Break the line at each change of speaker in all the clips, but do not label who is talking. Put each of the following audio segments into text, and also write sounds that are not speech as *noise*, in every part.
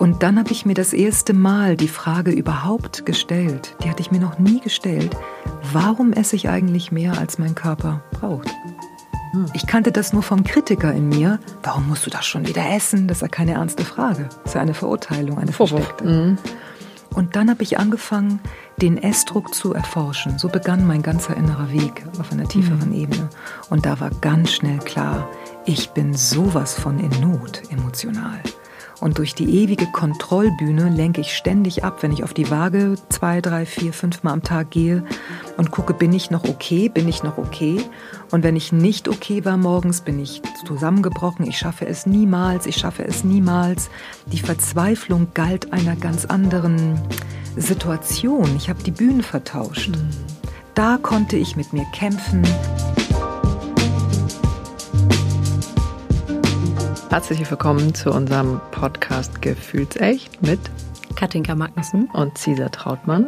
Und dann habe ich mir das erste Mal die Frage überhaupt gestellt, die hatte ich mir noch nie gestellt, warum esse ich eigentlich mehr, als mein Körper braucht? Hm. Ich kannte das nur vom Kritiker in mir. Warum musst du das schon wieder essen? Das ist ja keine ernste Frage. Das ist ja eine Verurteilung, eine versteckte. Mhm. Und dann habe ich angefangen, den Essdruck zu erforschen. So begann mein ganzer innerer Weg auf einer tieferen mhm. Ebene. Und da war ganz schnell klar, ich bin sowas von in Not emotional. Und durch die ewige Kontrollbühne lenke ich ständig ab, wenn ich auf die Waage zwei, drei, vier, fünf Mal am Tag gehe und gucke, bin ich noch okay, bin ich noch okay. Und wenn ich nicht okay war morgens, bin ich zusammengebrochen, ich schaffe es niemals, ich schaffe es niemals. Die Verzweiflung galt einer ganz anderen Situation. Ich habe die Bühne vertauscht. Mhm. Da konnte ich mit mir kämpfen.
Herzlich willkommen zu unserem Podcast Gefühlsecht mit
Katinka Magnussen
und Cesar Trautmann.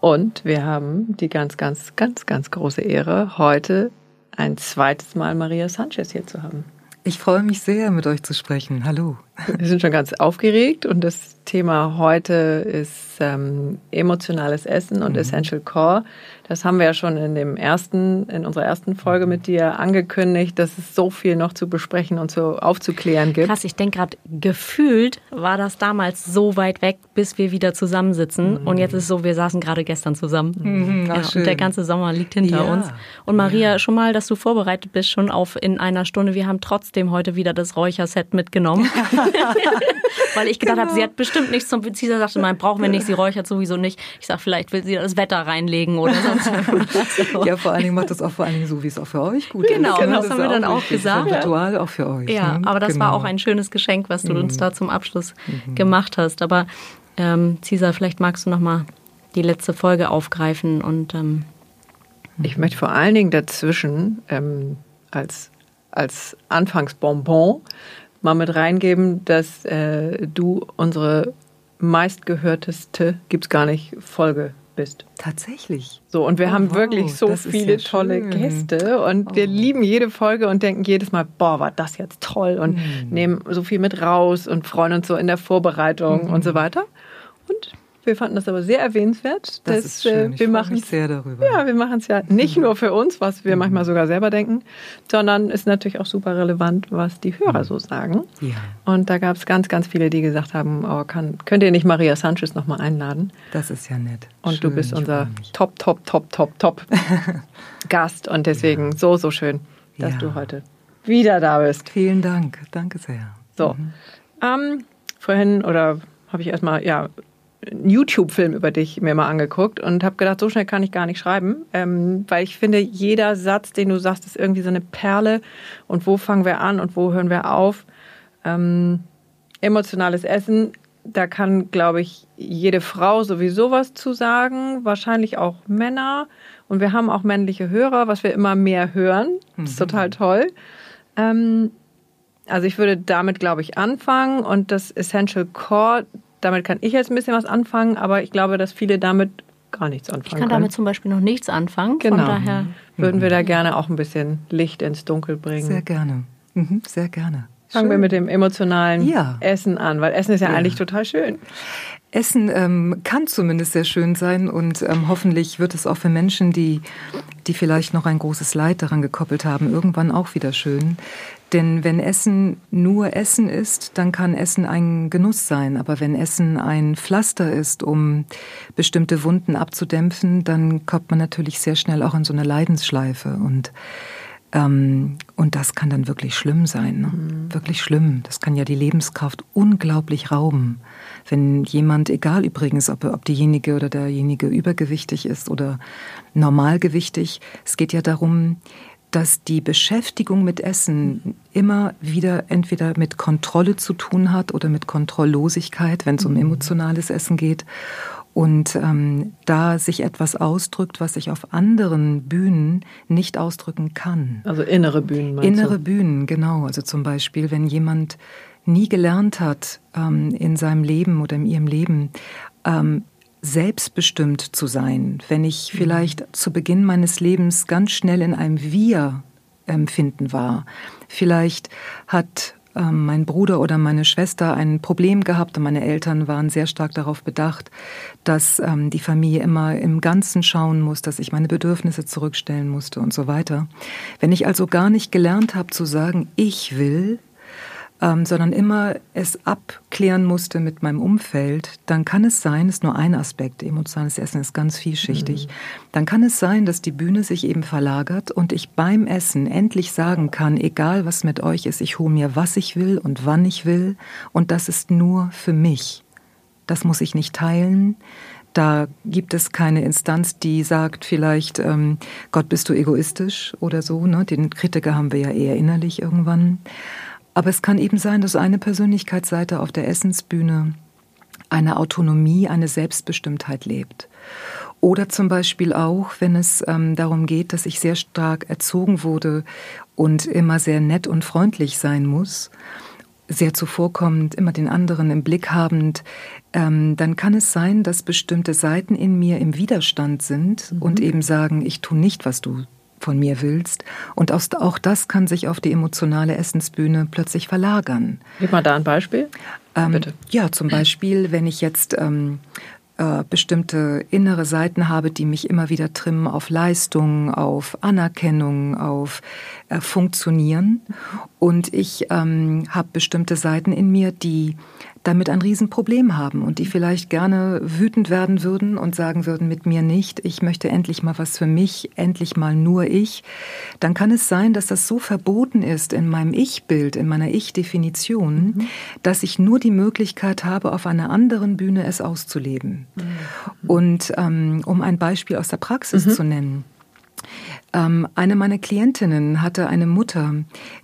Und wir haben die ganz, ganz, ganz, ganz große Ehre, heute ein zweites Mal Maria Sanchez hier zu haben.
Ich freue mich sehr, mit euch zu sprechen. Hallo.
Wir sind schon ganz aufgeregt und das Thema heute ist ähm, emotionales Essen und mhm. Essential Core. Das haben wir ja schon in dem ersten, in unserer ersten Folge mit dir angekündigt, dass es so viel noch zu besprechen und so aufzuklären gibt.
Krass, ich denke gerade, gefühlt war das damals so weit weg, bis wir wieder zusammensitzen. Mhm. Und jetzt ist es so, wir saßen gerade gestern zusammen. Mhm, ja, und der ganze Sommer liegt hinter ja. uns. Und Maria, ja. schon mal, dass du vorbereitet bist, schon auf in einer Stunde. Wir haben trotzdem heute wieder das Räucherset mitgenommen. *laughs* *laughs* Weil ich gedacht genau. habe, sie hat bestimmt nichts zum Präziser, sagte man, brauchen wir nicht, sie räuchert sowieso nicht. Ich sage, vielleicht will sie das Wetter reinlegen oder *laughs* sonst
was. Ja, vor allen Dingen macht das auch vor allen Dingen so, wie es auch für euch gut
genau,
ist.
Genau, das, das haben wir dann auch gesagt.
Das ist ein Ritual auch für euch.
Ja, ne? aber das genau. war auch ein schönes Geschenk, was du mhm. uns da zum Abschluss mhm. gemacht hast. Aber ähm, Cesar, vielleicht magst du noch mal die letzte Folge aufgreifen und ähm,
ich möchte vor allen Dingen dazwischen ähm, als als Anfangsbonbon mal mit reingeben, dass äh, du unsere meistgehörteste, gibt's gar nicht, Folge bist.
Tatsächlich.
So, und wir oh, haben wirklich so viele tolle schön. Gäste und oh. wir lieben jede Folge und denken jedes Mal, boah, war das jetzt toll und mm. nehmen so viel mit raus und freuen uns so in der Vorbereitung mm. und so weiter. Und wir fanden das aber sehr erwähnenswert.
Das dass, ist schön. Ich wir machen mich sehr darüber.
Ja, wir machen es ja nicht nur für uns, was wir manchmal sogar selber denken, sondern ist natürlich auch super relevant, was die Hörer so sagen. Ja. Und da gab es ganz, ganz viele, die gesagt haben, oh, kann, könnt ihr nicht Maria Sanchez nochmal einladen?
Das ist ja nett.
Und schön, du bist unser top, top, top, top, top *laughs* Gast. Und deswegen ja. so, so schön, dass ja. du heute wieder da bist.
Vielen Dank. Danke sehr.
So. Mhm. Ähm, vorhin oder habe ich erstmal, ja, einen YouTube-Film über dich mir mal angeguckt und habe gedacht, so schnell kann ich gar nicht schreiben, ähm, weil ich finde, jeder Satz, den du sagst, ist irgendwie so eine Perle. Und wo fangen wir an und wo hören wir auf? Ähm, emotionales Essen, da kann, glaube ich, jede Frau sowieso was zu sagen, wahrscheinlich auch Männer. Und wir haben auch männliche Hörer, was wir immer mehr hören. Das ist mhm. total toll. Ähm, also ich würde damit, glaube ich, anfangen. Und das Essential Core, damit kann ich jetzt ein bisschen was anfangen, aber ich glaube, dass viele damit gar nichts anfangen. Ich
kann können. damit zum Beispiel noch nichts anfangen.
Genau. Von daher würden wir da gerne auch ein bisschen Licht ins Dunkel bringen.
Sehr gerne. Mhm, sehr gerne.
Fangen schön. wir mit dem emotionalen ja. Essen an, weil Essen ist ja, ja. eigentlich total schön.
Essen ähm, kann zumindest sehr schön sein und ähm, hoffentlich wird es auch für Menschen, die, die vielleicht noch ein großes Leid daran gekoppelt haben, irgendwann auch wieder schön. Denn wenn Essen nur Essen ist, dann kann Essen ein Genuss sein. Aber wenn Essen ein Pflaster ist, um bestimmte Wunden abzudämpfen, dann kommt man natürlich sehr schnell auch in so eine Leidensschleife. Und, ähm, und das kann dann wirklich schlimm sein. Ne? Mhm. Wirklich schlimm. Das kann ja die Lebenskraft unglaublich rauben. Wenn jemand, egal übrigens, ob, ob diejenige oder derjenige übergewichtig ist oder normalgewichtig, es geht ja darum, dass die Beschäftigung mit Essen immer wieder entweder mit Kontrolle zu tun hat oder mit Kontrolllosigkeit, wenn es um mhm. emotionales Essen geht. Und ähm, da sich etwas ausdrückt, was sich auf anderen Bühnen nicht ausdrücken kann.
Also innere Bühnen.
Innere du? Bühnen, genau. Also zum Beispiel, wenn jemand nie gelernt hat ähm, in seinem Leben oder in ihrem Leben, ähm, selbstbestimmt zu sein, wenn ich vielleicht zu Beginn meines Lebens ganz schnell in einem Wir empfinden war. Vielleicht hat ähm, mein Bruder oder meine Schwester ein Problem gehabt und meine Eltern waren sehr stark darauf bedacht, dass ähm, die Familie immer im Ganzen schauen muss, dass ich meine Bedürfnisse zurückstellen musste und so weiter. Wenn ich also gar nicht gelernt habe zu sagen, ich will, ähm, sondern immer es abklären musste mit meinem Umfeld, dann kann es sein, ist nur ein Aspekt, emotionales Essen ist ganz vielschichtig, mhm. dann kann es sein, dass die Bühne sich eben verlagert und ich beim Essen endlich sagen kann, egal was mit euch ist, ich hole mir, was ich will und wann ich will und das ist nur für mich. Das muss ich nicht teilen. Da gibt es keine Instanz, die sagt vielleicht, ähm, Gott, bist du egoistisch oder so. Ne? Den Kritiker haben wir ja eher innerlich irgendwann. Aber es kann eben sein, dass eine Persönlichkeitsseite auf der Essensbühne eine Autonomie, eine Selbstbestimmtheit lebt. Oder zum Beispiel auch, wenn es ähm, darum geht, dass ich sehr stark erzogen wurde und immer sehr nett und freundlich sein muss, sehr zuvorkommend, immer den anderen im Blick habend, ähm, dann kann es sein, dass bestimmte Seiten in mir im Widerstand sind mhm. und eben sagen, ich tue nicht, was du von mir willst. Und auch das kann sich auf die emotionale Essensbühne plötzlich verlagern.
Gib mal da ein Beispiel.
Ähm, Bitte. Ja, zum Beispiel, wenn ich jetzt ähm, äh, bestimmte innere Seiten habe, die mich immer wieder trimmen auf Leistung, auf Anerkennung, auf äh, Funktionieren. Und ich ähm, habe bestimmte Seiten in mir, die damit ein Riesenproblem haben und die vielleicht gerne wütend werden würden und sagen würden, mit mir nicht, ich möchte endlich mal was für mich, endlich mal nur ich, dann kann es sein, dass das so verboten ist in meinem Ich-Bild, in meiner Ich-Definition, mhm. dass ich nur die Möglichkeit habe, auf einer anderen Bühne es auszuleben. Mhm. Und ähm, um ein Beispiel aus der Praxis mhm. zu nennen, eine meiner Klientinnen hatte eine Mutter,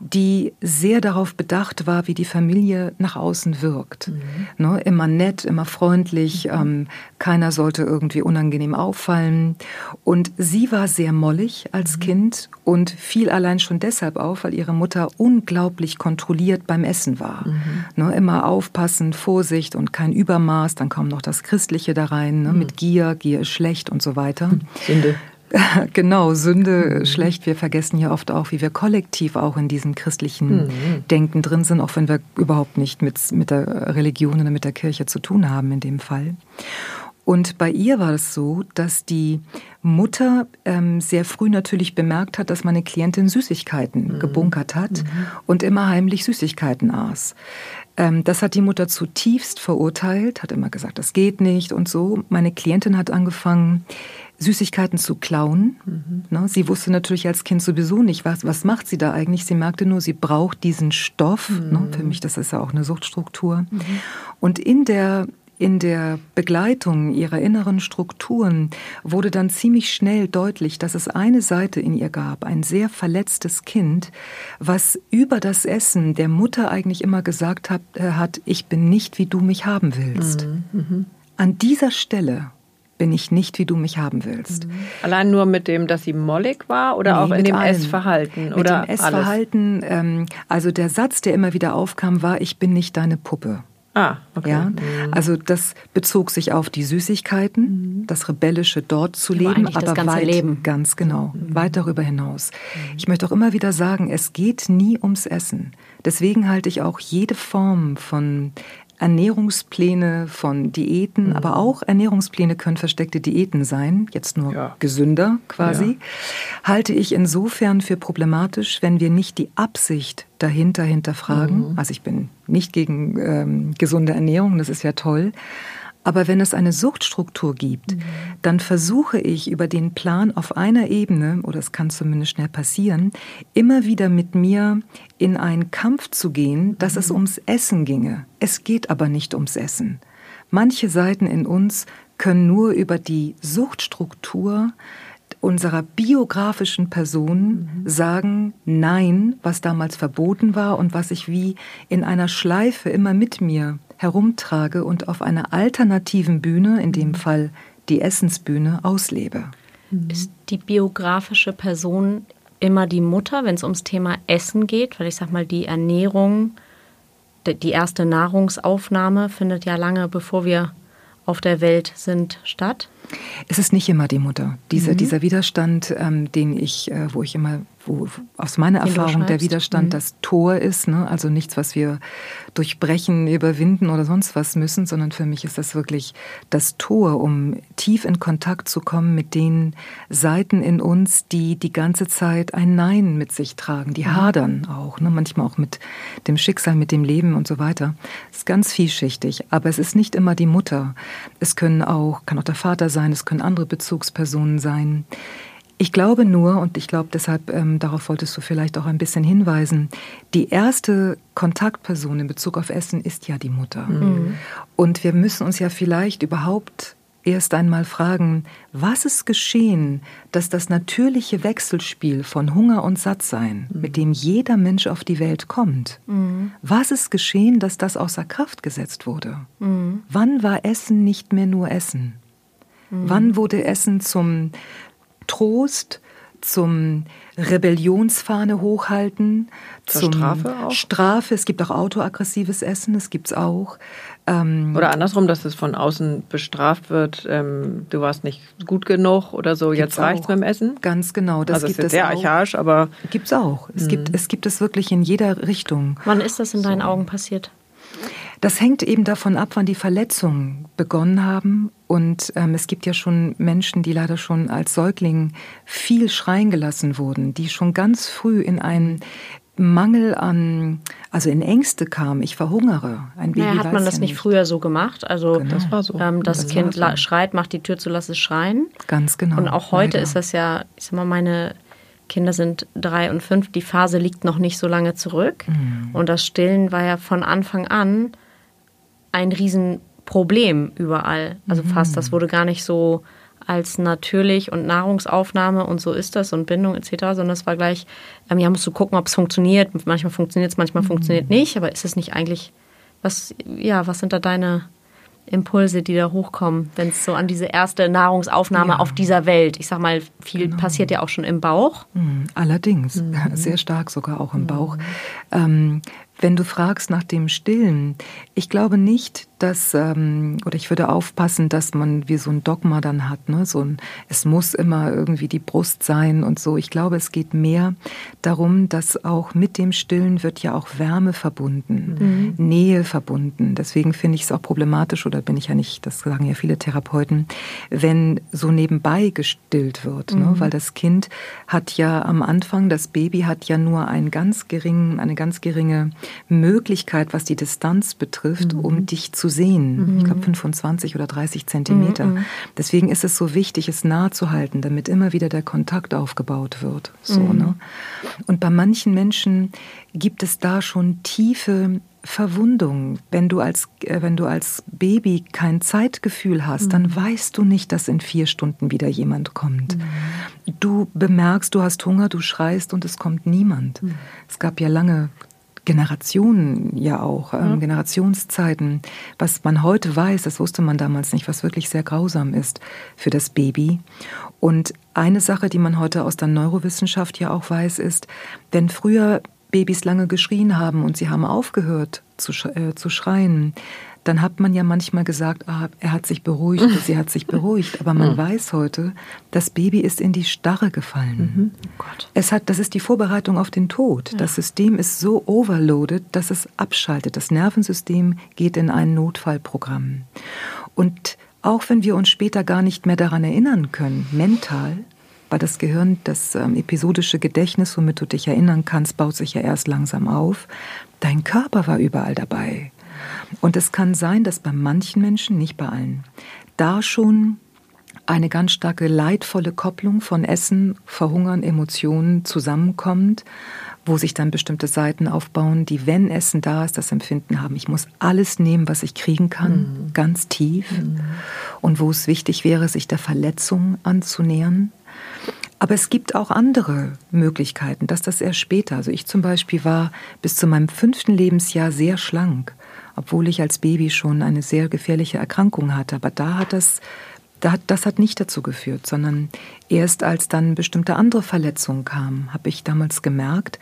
die sehr darauf bedacht war, wie die Familie nach außen wirkt. Mhm. Ne, immer nett, immer freundlich, mhm. ähm, keiner sollte irgendwie unangenehm auffallen. Und sie war sehr mollig als mhm. Kind und fiel allein schon deshalb auf, weil ihre Mutter unglaublich kontrolliert beim Essen war. Mhm. Ne, immer aufpassen, Vorsicht und kein Übermaß, dann kam noch das Christliche da rein, ne, mit mhm. Gier, Gier ist schlecht und so weiter.
Sünde. *laughs*
Genau, Sünde mhm. schlecht. Wir vergessen ja oft auch, wie wir kollektiv auch in diesem christlichen mhm. Denken drin sind, auch wenn wir überhaupt nicht mit, mit der Religion oder mit der Kirche zu tun haben in dem Fall. Und bei ihr war es so, dass die Mutter ähm, sehr früh natürlich bemerkt hat, dass meine Klientin Süßigkeiten mhm. gebunkert hat mhm. und immer heimlich Süßigkeiten aß. Ähm, das hat die Mutter zutiefst verurteilt, hat immer gesagt, das geht nicht und so. Meine Klientin hat angefangen, Süßigkeiten zu klauen. Mhm. Ne, sie wusste natürlich als Kind sowieso nicht, was, was macht sie da eigentlich. Sie merkte nur, sie braucht diesen Stoff. Ne, mhm. Für mich, das ist ja auch eine Suchtstruktur. Mhm. Und in der in der Begleitung ihrer inneren Strukturen wurde dann ziemlich schnell deutlich, dass es eine Seite in ihr gab, ein sehr verletztes Kind, was über das Essen der Mutter eigentlich immer gesagt hat, äh, hat ich bin nicht, wie du mich haben willst. Mhm. Mhm. An dieser Stelle bin ich nicht, wie du mich haben willst. Mhm.
Allein nur mit dem, dass sie mollig war oder nee, auch in dem allem. Essverhalten?
Mit dem Essverhalten, ähm, also der Satz, der immer wieder aufkam, war, ich bin nicht deine Puppe.
Ah, okay. Ja,
mhm. also das bezog sich auf die Süßigkeiten, mhm. das Rebellische dort zu aber leben, aber weit,
Leben.
ganz genau, mhm. weit darüber hinaus. Mhm. Ich möchte auch immer wieder sagen, es geht nie ums Essen. Deswegen halte ich auch jede Form von Ernährungspläne von Diäten, mhm. aber auch Ernährungspläne können versteckte Diäten sein, jetzt nur ja. gesünder quasi, ja. halte ich insofern für problematisch, wenn wir nicht die Absicht dahinter hinterfragen. Mhm. Also ich bin nicht gegen ähm, gesunde Ernährung, das ist ja toll, aber wenn es eine Suchtstruktur gibt, mhm. dann versuche ich über den Plan auf einer Ebene, oder es kann zumindest schnell passieren, immer wieder mit mir in einen Kampf zu gehen, dass mhm. es ums Essen ginge. Es geht aber nicht ums Essen. Manche Seiten in uns können nur über die Suchtstruktur unserer biografischen Person mhm. sagen Nein, was damals verboten war und was ich wie in einer Schleife immer mit mir herumtrage und auf einer alternativen Bühne, in dem. Fall die Essensbühne, auslebe.
Mhm. Ist die biografische Person immer die Mutter, wenn es ums Thema Essen geht? Weil ich sag mal, die Ernährung, die erste Nahrungsaufnahme findet ja lange bevor wir auf der Welt sind statt.
Es ist nicht immer die Mutter. Diese, mhm. Dieser Widerstand, ähm, den ich, äh, wo ich immer wo aus meiner Erfahrung der Widerstand mhm. das Tor ist, ne? also nichts, was wir durchbrechen, überwinden oder sonst was müssen, sondern für mich ist das wirklich das Tor, um tief in Kontakt zu kommen mit den Seiten in uns, die die ganze Zeit ein Nein mit sich tragen, die mhm. hadern auch, ne? manchmal auch mit dem Schicksal, mit dem Leben und so weiter. Es ist ganz vielschichtig, aber es ist nicht immer die Mutter. Es können auch, kann auch der Vater sein, es können andere Bezugspersonen sein. Ich glaube nur, und ich glaube deshalb, ähm, darauf wolltest du vielleicht auch ein bisschen hinweisen, die erste Kontaktperson in Bezug auf Essen ist ja die Mutter. Mhm. Und wir müssen uns ja vielleicht überhaupt erst einmal fragen, was ist geschehen, dass das natürliche Wechselspiel von Hunger und Sattsein, mhm. mit dem jeder Mensch auf die Welt kommt, mhm. was ist geschehen, dass das außer Kraft gesetzt wurde? Mhm. Wann war Essen nicht mehr nur Essen? Mhm. Wann wurde Essen zum Trost, zum Rebellionsfahne hochhalten,
Zur zum Strafe auch?
Strafe. Es gibt auch autoaggressives Essen, das gibt es auch.
Ähm, oder andersrum, dass es von außen bestraft wird, ähm, du warst nicht gut genug oder so, jetzt reicht es mit dem Essen.
Ganz genau.
Das also gibt es ist sehr auch. archaisch, aber...
Gibt es auch. Es, mhm. gibt, es gibt es wirklich in jeder Richtung.
Wann ist das in deinen so. Augen passiert?
Das hängt eben davon ab, wann die Verletzungen begonnen haben. Und ähm, es gibt ja schon Menschen, die leider schon als Säugling viel schreien gelassen wurden, die schon ganz früh in einen Mangel an, also in Ängste kam, ich verhungere.
Ein Baby naja, hat man das ja nicht früher so gemacht? Also genau. das, war so. Ähm, das, das Kind so. schreit, macht die Tür zu, lass es schreien.
Ganz genau.
Und auch heute leider. ist das ja, ich sag mal, meine Kinder sind drei und fünf, die Phase liegt noch nicht so lange zurück. Mhm. Und das Stillen war ja von Anfang an ein Riesenproblem überall. Also mhm. fast, das wurde gar nicht so als natürlich und Nahrungsaufnahme und so ist das und Bindung etc., sondern das war gleich, ähm, ja, musst du gucken, ob es funktioniert. Manchmal funktioniert es, manchmal mhm. funktioniert nicht, aber ist es nicht eigentlich, was, ja, was sind da deine Impulse, die da hochkommen, wenn es so an diese erste Nahrungsaufnahme ja. auf dieser Welt, ich sag mal, viel genau. passiert ja auch schon im Bauch.
Mhm. Allerdings, mhm. sehr stark sogar auch im Bauch. Mhm. Ähm, wenn du fragst nach dem Stillen, ich glaube nicht, dass, ähm, oder ich würde aufpassen, dass man wie so ein Dogma dann hat, ne? so ein, es muss immer irgendwie die Brust sein und so. Ich glaube, es geht mehr darum, dass auch mit dem Stillen wird ja auch Wärme verbunden, mhm. Nähe verbunden. Deswegen finde ich es auch problematisch, oder bin ich ja nicht, das sagen ja viele Therapeuten, wenn so nebenbei gestillt wird, ne? mhm. ne? weil das Kind hat ja am Anfang, das Baby hat ja nur einen ganz geringen, eine ganz geringe Möglichkeit, was die Distanz betrifft, mhm. um dich zu sehen. Mhm. Ich glaube 25 oder 30 Zentimeter. Mhm. Deswegen ist es so wichtig, es nah zu halten, damit immer wieder der Kontakt aufgebaut wird. So, mhm. ne? Und bei manchen Menschen gibt es da schon tiefe Verwundung. Wenn du als, äh, wenn du als Baby kein Zeitgefühl hast, mhm. dann weißt du nicht, dass in vier Stunden wieder jemand kommt. Mhm. Du bemerkst, du hast Hunger, du schreist und es kommt niemand. Mhm. Es gab ja lange Generationen ja auch, ähm, ja. Generationszeiten. Was man heute weiß, das wusste man damals nicht, was wirklich sehr grausam ist für das Baby. Und eine Sache, die man heute aus der Neurowissenschaft ja auch weiß, ist, wenn früher Babys lange geschrien haben und sie haben aufgehört zu, äh, zu schreien, dann hat man ja manchmal gesagt, ah, er hat sich beruhigt, *laughs* sie hat sich beruhigt. Aber man mhm. weiß heute, das Baby ist in die Starre gefallen. Mhm. Oh es hat, das ist die Vorbereitung auf den Tod. Ja. Das System ist so overloaded, dass es abschaltet. Das Nervensystem geht in ein Notfallprogramm. Und auch wenn wir uns später gar nicht mehr daran erinnern können, mental, weil das Gehirn, das ähm, episodische Gedächtnis, womit du dich erinnern kannst, baut sich ja erst langsam auf. Dein Körper war überall dabei. Und es kann sein, dass bei manchen Menschen, nicht bei allen, da schon eine ganz starke leidvolle Kopplung von Essen, Verhungern, Emotionen zusammenkommt, wo sich dann bestimmte Seiten aufbauen, die, wenn Essen da ist, das Empfinden haben, ich muss alles nehmen, was ich kriegen kann, mhm. ganz tief. Mhm. Und wo es wichtig wäre, sich der Verletzung anzunähern. Aber es gibt auch andere Möglichkeiten, dass das erst später. Also ich zum Beispiel war bis zu meinem fünften Lebensjahr sehr schlank obwohl ich als Baby schon eine sehr gefährliche Erkrankung hatte. Aber da hat das, das hat nicht dazu geführt, sondern erst als dann bestimmte andere Verletzungen kamen, habe ich damals gemerkt,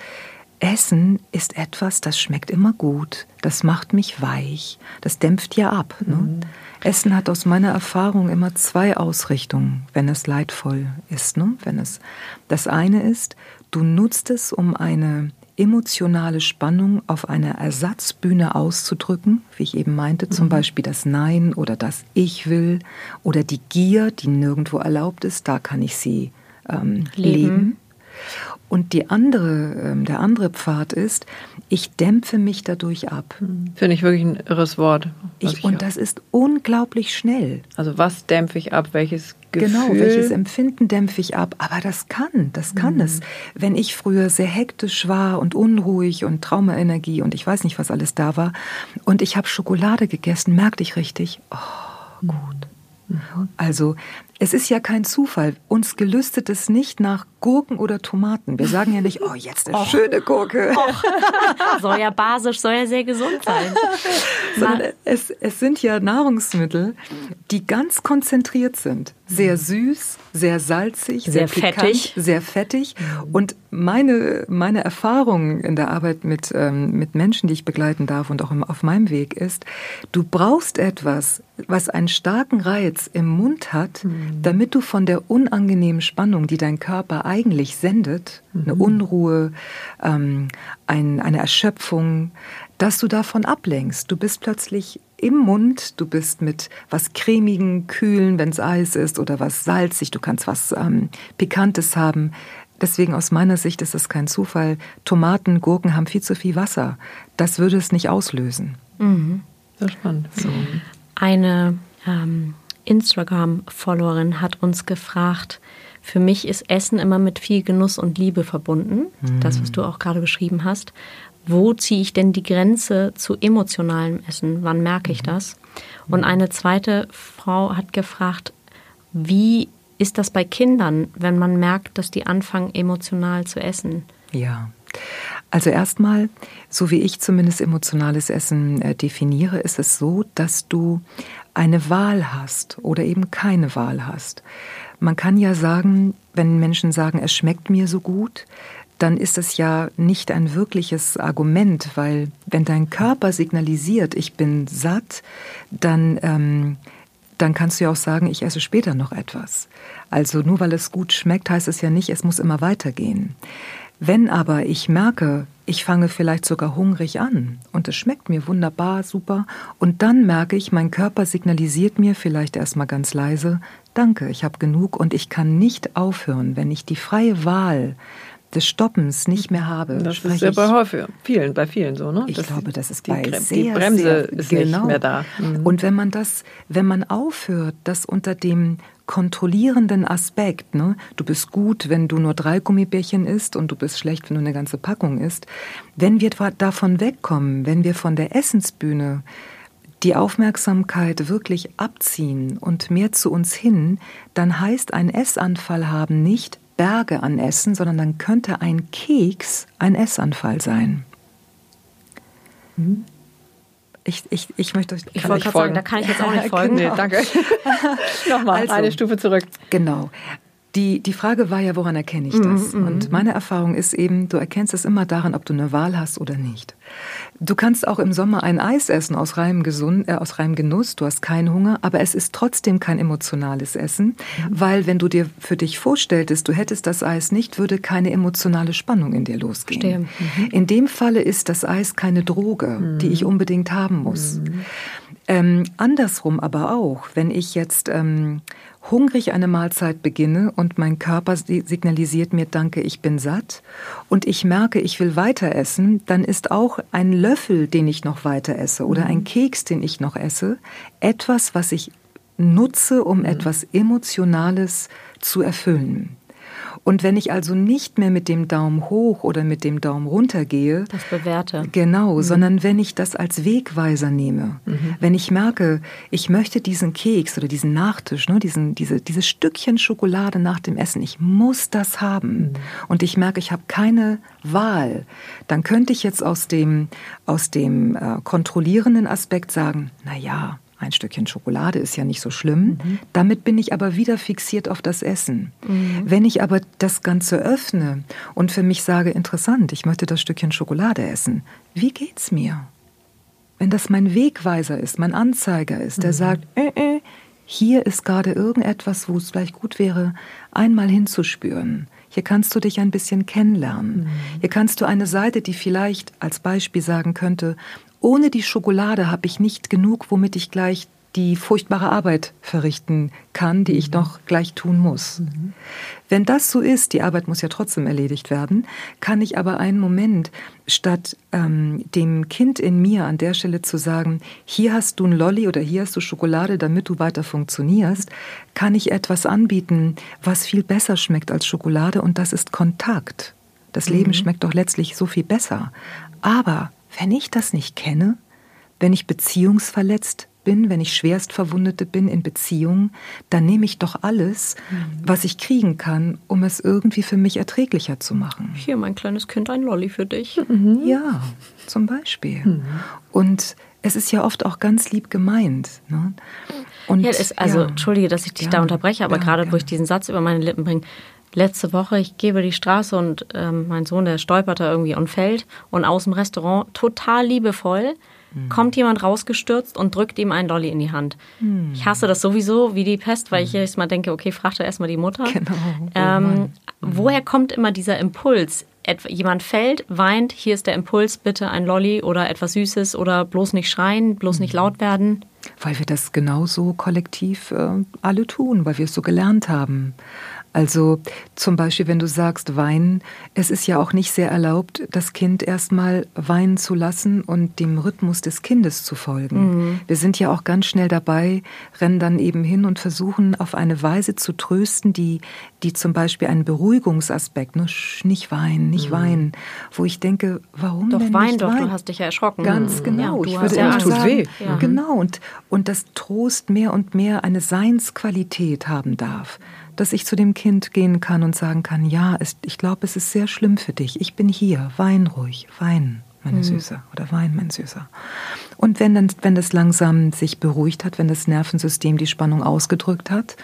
Essen ist etwas, das schmeckt immer gut, das macht mich weich, das dämpft ja ab. Ne? Mhm. Essen hat aus meiner Erfahrung immer zwei Ausrichtungen, wenn es leidvoll ist. Ne? Wenn es das eine ist, du nutzt es, um eine emotionale Spannung auf einer Ersatzbühne auszudrücken, wie ich eben meinte, zum mhm. Beispiel das Nein oder das Ich will oder die Gier, die nirgendwo erlaubt ist, da kann ich sie ähm, leben. leben. Und die andere, ähm, der andere Pfad ist, ich dämpfe mich dadurch ab.
Hm. Finde ich wirklich ein irres Wort.
Ich, und das ist unglaublich schnell.
Also was dämpfe ich ab? Welches Gefühl?
Genau, welches Empfinden dämpfe ich ab? Aber das kann, das kann mhm. es. Wenn ich früher sehr hektisch war und unruhig und Traumaenergie und ich weiß nicht, was alles da war, und ich habe Schokolade gegessen, merkte ich richtig, oh, gut. Mhm. Also es ist ja kein Zufall. Uns gelüstet es nicht nach Gurken oder Tomaten. Wir sagen ja nicht, oh, jetzt eine *laughs* Och. schöne Gurke.
Och. *laughs* soll ja basisch, soll ja sehr gesund sein. *laughs*
Sondern es, es sind ja Nahrungsmittel, die ganz konzentriert sind. Sehr süß, sehr salzig,
sehr, sehr pikant, fettig.
Sehr fettig. Und meine, meine Erfahrung in der Arbeit mit, ähm, mit Menschen, die ich begleiten darf und auch im, auf meinem Weg ist, du brauchst etwas, was einen starken Reiz im Mund hat, mhm. Damit du von der unangenehmen Spannung, die dein Körper eigentlich sendet, mhm. eine Unruhe, ähm, ein, eine Erschöpfung, dass du davon ablenkst. Du bist plötzlich im Mund, du bist mit was cremigen, kühlen, wenn es Eis ist, oder was salzig, du kannst was ähm, Pikantes haben. Deswegen aus meiner Sicht ist das kein Zufall. Tomaten, Gurken haben viel zu viel Wasser. Das würde es nicht auslösen.
Mhm.
Sehr spannend. So.
Eine ähm, Instagram-Followerin hat uns gefragt, für mich ist Essen immer mit viel Genuss und Liebe verbunden, mhm. das, was du auch gerade beschrieben hast. Wo ziehe ich denn die Grenze zu emotionalem Essen? Wann merke ich mhm. das? Und eine zweite Frau hat gefragt, wie ist das bei Kindern, wenn man merkt, dass die anfangen, emotional zu essen?
Ja. Also erstmal, so wie ich zumindest emotionales Essen äh, definiere, ist es so, dass du eine Wahl hast oder eben keine Wahl hast. Man kann ja sagen, wenn Menschen sagen, es schmeckt mir so gut, dann ist es ja nicht ein wirkliches Argument, weil wenn dein Körper signalisiert, ich bin satt, dann, ähm, dann kannst du ja auch sagen, ich esse später noch etwas. Also nur weil es gut schmeckt, heißt es ja nicht, es muss immer weitergehen. Wenn aber ich merke, ich fange vielleicht sogar hungrig an und es schmeckt mir wunderbar, super, und dann merke ich, mein Körper signalisiert mir vielleicht erstmal ganz leise, danke, ich habe genug und ich kann nicht aufhören, wenn ich die freie Wahl des Stoppens nicht mehr habe.
Das ist ja bei häufig, vielen, bei vielen so, ne?
Ich
das
glaube, das ist die, bei
sehr,
die
Bremse
sehr,
ist genau. nicht mehr da.
Mhm. Und wenn man das, wenn man aufhört, das unter dem kontrollierenden Aspekt, ne? Du bist gut, wenn du nur drei Gummibärchen isst und du bist schlecht, wenn du eine ganze Packung isst. Wenn wir davon wegkommen, wenn wir von der Essensbühne die Aufmerksamkeit wirklich abziehen und mehr zu uns hin, dann heißt ein Essanfall haben nicht, Berge an Essen, sondern dann könnte ein Keks ein Essanfall sein. Ich, ich, ich möchte euch.
Ich wollte gerade sagen, da kann ich jetzt auch nicht *laughs* folgen.
nee, danke. *laughs* Nochmal also, eine Stufe zurück.
Genau. Die, die Frage war ja, woran erkenne ich das? -hmm. Und meine Erfahrung ist eben, du erkennst es immer daran, ob du eine Wahl hast oder nicht. Du kannst auch im Sommer ein Eis essen aus reinem, Gesund, äh, aus reinem Genuss, du hast keinen Hunger, aber es ist trotzdem kein emotionales Essen, mhm. weil wenn du dir für dich vorstelltest, du hättest das Eis nicht, würde keine emotionale Spannung in dir losgehen. Mhm. In dem Falle ist das Eis keine Droge, mhm. die ich unbedingt haben muss. Mhm. Ähm, andersrum aber auch, wenn ich jetzt ähm, hungrig eine Mahlzeit beginne und mein Körper signalisiert mir, danke, ich bin satt und ich merke, ich will weiter essen, dann ist auch ein Löffel, den ich noch weiter esse oder ein mhm. Keks, den ich noch esse, etwas, was ich nutze, um mhm. etwas Emotionales zu erfüllen. Und wenn ich also nicht mehr mit dem Daumen hoch oder mit dem Daumen runter gehe,
das bewerte.
Genau, mhm. sondern wenn ich das als Wegweiser nehme, mhm. wenn ich merke, ich möchte diesen Keks oder diesen Nachtisch, ne, diesen, diese, dieses Stückchen Schokolade nach dem Essen, ich muss das haben mhm. und ich merke, ich habe keine Wahl, dann könnte ich jetzt aus dem, aus dem äh, kontrollierenden Aspekt sagen, na ja, ein Stückchen Schokolade ist ja nicht so schlimm. Mhm. Damit bin ich aber wieder fixiert auf das Essen. Mhm. Wenn ich aber das Ganze öffne und für mich sage, interessant, ich möchte das Stückchen Schokolade essen, wie geht's mir? Wenn das mein Wegweiser ist, mein Anzeiger ist, der mhm. sagt, äh, äh, hier ist gerade irgendetwas, wo es vielleicht gut wäre, einmal hinzuspüren. Hier kannst du dich ein bisschen kennenlernen. Mhm. Hier kannst du eine Seite, die vielleicht als Beispiel sagen könnte, ohne die Schokolade habe ich nicht genug, womit ich gleich die furchtbare Arbeit verrichten kann, die ich mhm. noch gleich tun muss. Mhm. Wenn das so ist, die Arbeit muss ja trotzdem erledigt werden, kann ich aber einen Moment, statt ähm, dem Kind in mir an der Stelle zu sagen, hier hast du ein Lolli oder hier hast du Schokolade, damit du weiter funktionierst, kann ich etwas anbieten, was viel besser schmeckt als Schokolade und das ist Kontakt. Das Leben mhm. schmeckt doch letztlich so viel besser. Aber wenn ich das nicht kenne, wenn ich beziehungsverletzt bin, wenn ich schwerst Verwundete bin in Beziehungen, dann nehme ich doch alles, mhm. was ich kriegen kann, um es irgendwie für mich erträglicher zu machen.
Hier, mein kleines Kind, ein Lolli für dich.
Mhm. Ja, zum Beispiel. Mhm. Und es ist ja oft auch ganz lieb gemeint. Ne?
Und, ja, ist, also, ja. entschuldige, dass ich dich ja, da unterbreche, aber ja, gerade, wo ich diesen Satz über meine Lippen bringe, letzte Woche, ich gehe über die Straße und ähm, mein Sohn, der stolpert da irgendwie und fällt und aus dem Restaurant total liebevoll mhm. kommt jemand rausgestürzt und drückt ihm einen Dolly in die Hand. Mhm. Ich hasse das sowieso wie die Pest, weil ich mhm. jedes Mal denke, okay, frag doch erstmal die Mutter. Genau. Oh ähm, woher kommt immer dieser Impuls? jemand fällt, weint, hier ist der Impuls, bitte ein Lolli oder etwas Süßes oder bloß nicht schreien, bloß nicht mhm. laut werden.
Weil wir das genauso kollektiv äh, alle tun, weil wir es so gelernt haben. Also zum Beispiel, wenn du sagst weinen, es ist ja auch nicht sehr erlaubt, das Kind erstmal weinen zu lassen und dem Rhythmus des Kindes zu folgen. Mhm. Wir sind ja auch ganz schnell dabei, rennen dann eben hin und versuchen auf eine Weise zu trösten, die, die zum Beispiel einen Beruhigungsaspekt, ne, nicht weinen, nicht mhm. weinen, wo ich denke, warum
doch
denn
wein
nicht
doch,
weinen?
du hast dich ja erschrocken.
Ganz genau. Ja, ich würde ja tut weh. Ja. Genau und und das Trost mehr und mehr eine Seinsqualität haben darf dass ich zu dem Kind gehen kann und sagen kann, ja, es, ich glaube, es ist sehr schlimm für dich. Ich bin hier, wein ruhig, wein, meine mhm. Süße, oder wein, mein Süßer. Und wenn, dann, wenn das langsam sich beruhigt hat, wenn das Nervensystem die Spannung ausgedrückt hat,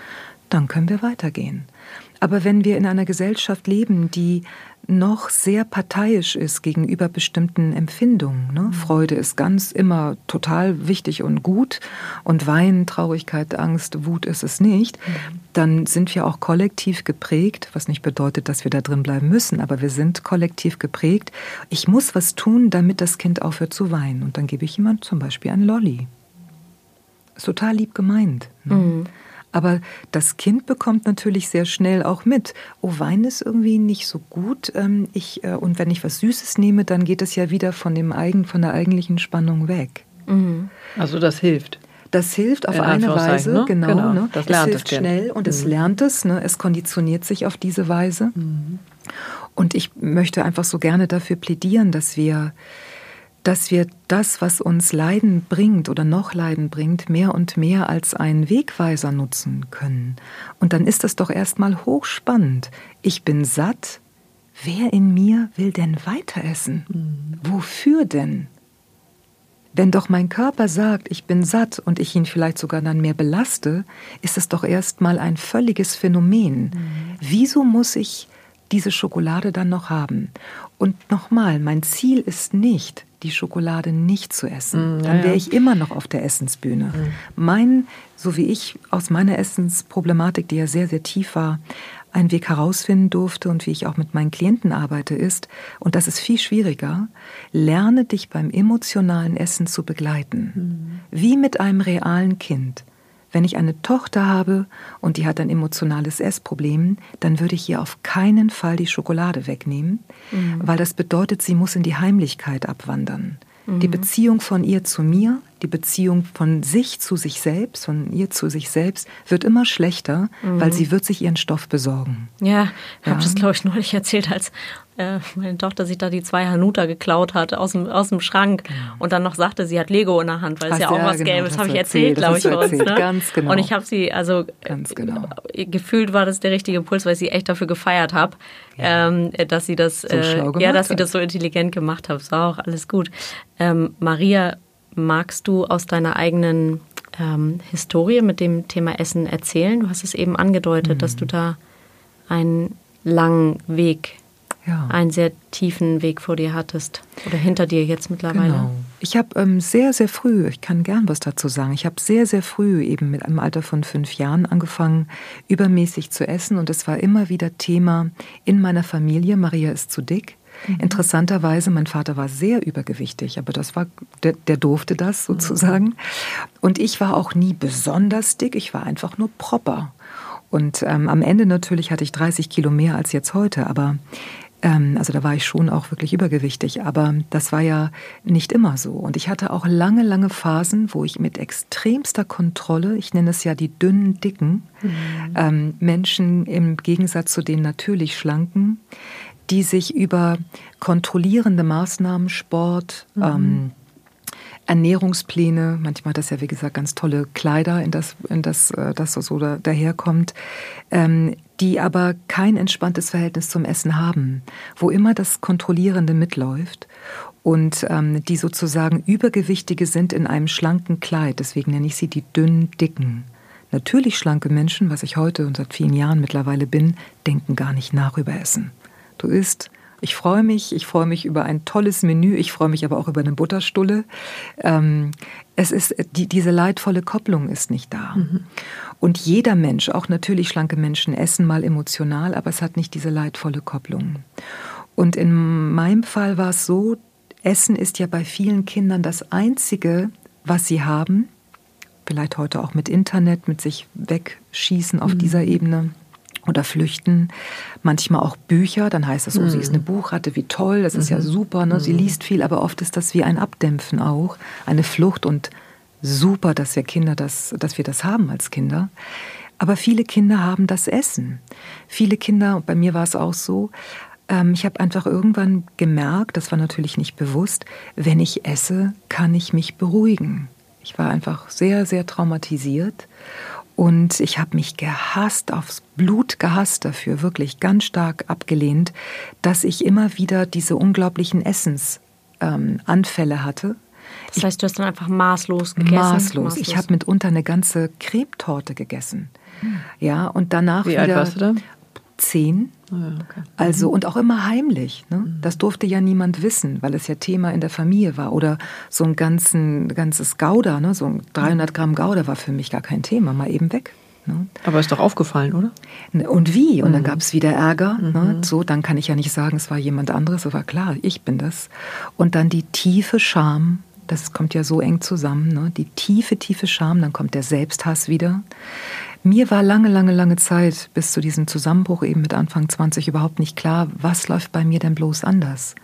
dann können wir weitergehen. Aber wenn wir in einer Gesellschaft leben, die noch sehr parteiisch ist gegenüber bestimmten Empfindungen. Ne? Mhm. Freude ist ganz immer total wichtig und gut und Wein, Traurigkeit, Angst, Wut ist es nicht. Mhm. Dann sind wir auch kollektiv geprägt, was nicht bedeutet, dass wir da drin bleiben müssen, aber wir sind kollektiv geprägt. Ich muss was tun, damit das Kind aufhört zu weinen. Und dann gebe ich jemand zum Beispiel ein Lolli. Ist total lieb gemeint. Ne? Mhm. Aber das Kind bekommt natürlich sehr schnell auch mit, oh, Wein ist irgendwie nicht so gut. Ähm, ich, äh, und wenn ich was Süßes nehme, dann geht es ja wieder von, dem eigen, von der eigentlichen Spannung weg.
Mhm. Also das hilft.
Das hilft auf eine Weise, ne? genau. genau. Ne? Das lernt es hilft das schnell und mhm. es lernt es. Ne? Es konditioniert sich auf diese Weise. Mhm. Und ich möchte einfach so gerne dafür plädieren, dass wir dass wir das, was uns Leiden bringt oder noch Leiden bringt, mehr und mehr als einen Wegweiser nutzen können. Und dann ist das doch erstmal hochspannend. Ich bin satt. Wer in mir will denn weiter essen? Mhm. Wofür denn? Wenn doch mein Körper sagt, ich bin satt und ich ihn vielleicht sogar dann mehr belaste, ist es doch erstmal ein völliges Phänomen. Mhm. Wieso muss ich diese Schokolade dann noch haben? Und nochmal, mein Ziel ist nicht, die Schokolade nicht zu essen. Mm, Dann wäre ich immer noch auf der Essensbühne. Mm. Mein, so wie ich aus meiner Essensproblematik, die ja sehr, sehr tief war, einen Weg herausfinden durfte und wie ich auch mit meinen Klienten arbeite, ist, und das ist viel schwieriger, lerne dich beim emotionalen Essen zu begleiten. Mm. Wie mit einem realen Kind. Wenn ich eine Tochter habe und die hat ein emotionales Essproblem, dann würde ich ihr auf keinen Fall die Schokolade wegnehmen, mhm. weil das bedeutet, sie muss in die Heimlichkeit abwandern. Mhm. Die Beziehung von ihr zu mir, die Beziehung von sich zu sich selbst, von ihr zu sich selbst, wird immer schlechter, mhm. weil sie wird sich ihren Stoff besorgen.
Ja, ich ja. habe das, glaube ich, neulich erzählt, als äh, meine Tochter sich da die zwei Hanuta geklaut hat aus dem, aus dem Schrank genau. und dann noch sagte, sie hat Lego in der Hand, weil es ja auch ja, was genau. Das habe ich erzählt, glaube ich, bei uns. Ne?
Ganz genau.
Und ich habe sie, also Ganz genau. Äh, gefühlt war das der richtige Impuls, weil ich sie echt dafür gefeiert habe, ja. ähm, dass sie das, so äh, ja, dass sie das so intelligent gemacht hat. War auch alles gut. Ähm, Maria, magst du aus deiner eigenen ähm, Historie mit dem Thema Essen erzählen? Du hast es eben angedeutet, mhm. dass du da einen langen Weg ja. einen sehr tiefen Weg vor dir hattest oder hinter dir jetzt mittlerweile. Genau.
Ich habe ähm, sehr, sehr früh, ich kann gern was dazu sagen, ich habe sehr, sehr früh eben mit einem Alter von fünf Jahren angefangen, übermäßig zu essen und es war immer wieder Thema in meiner Familie, Maria ist zu dick. Mhm. Interessanterweise, mein Vater war sehr übergewichtig, aber das war, der, der durfte das mhm. sozusagen. Mhm. Und ich war auch nie besonders dick, ich war einfach nur proper. Und ähm, am Ende natürlich hatte ich 30 Kilo mehr als jetzt heute, aber also da war ich schon auch wirklich übergewichtig, aber das war ja nicht immer so. Und ich hatte auch lange, lange Phasen, wo ich mit extremster Kontrolle, ich nenne es ja die dünnen, dicken, mhm. ähm, Menschen im Gegensatz zu den natürlich schlanken, die sich über kontrollierende Maßnahmen, Sport, mhm. ähm, Ernährungspläne, manchmal hat das ja wie gesagt ganz tolle Kleider, in das, in das, äh, das so daherkommt, ähm, die aber kein entspanntes Verhältnis zum Essen haben, wo immer das Kontrollierende mitläuft und ähm, die sozusagen Übergewichtige sind in einem schlanken Kleid. Deswegen nenne ich sie die dünnen Dicken. Natürlich schlanke Menschen, was ich heute und seit vielen Jahren mittlerweile bin, denken gar nicht nach über Essen. Du isst, ich freue mich, ich freue mich über ein tolles Menü, ich freue mich aber auch über eine Butterstulle. Ähm, es ist, die, diese leidvolle Kopplung ist nicht da. Mhm. Und jeder Mensch, auch natürlich schlanke Menschen, essen mal emotional, aber es hat nicht diese leidvolle Kopplung. Und in meinem Fall war es so, Essen ist ja bei vielen Kindern das Einzige, was sie haben. Vielleicht heute auch mit Internet, mit sich wegschießen auf mhm. dieser Ebene oder flüchten. Manchmal auch Bücher, dann heißt es, oh, sie ist eine mhm. Buchratte, wie toll, das ist mhm. ja super. Ne? Sie mhm. liest viel, aber oft ist das wie ein Abdämpfen auch, eine Flucht und super, dass wir Kinder das, dass wir das haben als Kinder. Aber viele Kinder haben das Essen. Viele Kinder, bei mir war es auch so, ähm, ich habe einfach irgendwann gemerkt, das war natürlich nicht bewusst, wenn ich esse, kann ich mich beruhigen. Ich war einfach sehr, sehr traumatisiert und ich habe mich gehasst, aufs Blut gehasst dafür, wirklich ganz stark abgelehnt, dass ich immer wieder diese unglaublichen Essensanfälle ähm, hatte.
Das heißt, du hast dann einfach maßlos gegessen?
Maßlos. maßlos. Ich habe mitunter eine ganze Krebtorte gegessen. Hm. Ja, und danach
Wie
wieder.
Alt warst du da?
Zehn. Okay. Also mhm. und auch immer heimlich. Ne? Mhm. Das durfte ja niemand wissen, weil es ja Thema in der Familie war. Oder so ein ganzen, ganzes Gouda, ne? so ein 300 Gramm Gouda war für mich gar kein Thema, mal eben weg.
Ne? Aber ist doch aufgefallen, oder?
Ne, und wie? Und mhm. dann gab es wieder Ärger. Ne? Mhm. So, dann kann ich ja nicht sagen, es war jemand anderes. Es war klar, ich bin das. Und dann die tiefe Scham. Das kommt ja so eng zusammen. Ne? Die tiefe, tiefe Scham. Dann kommt der Selbsthass wieder mir war lange, lange, lange Zeit bis zu diesem Zusammenbruch eben mit Anfang 20 überhaupt nicht klar, was läuft bei mir denn bloß anders.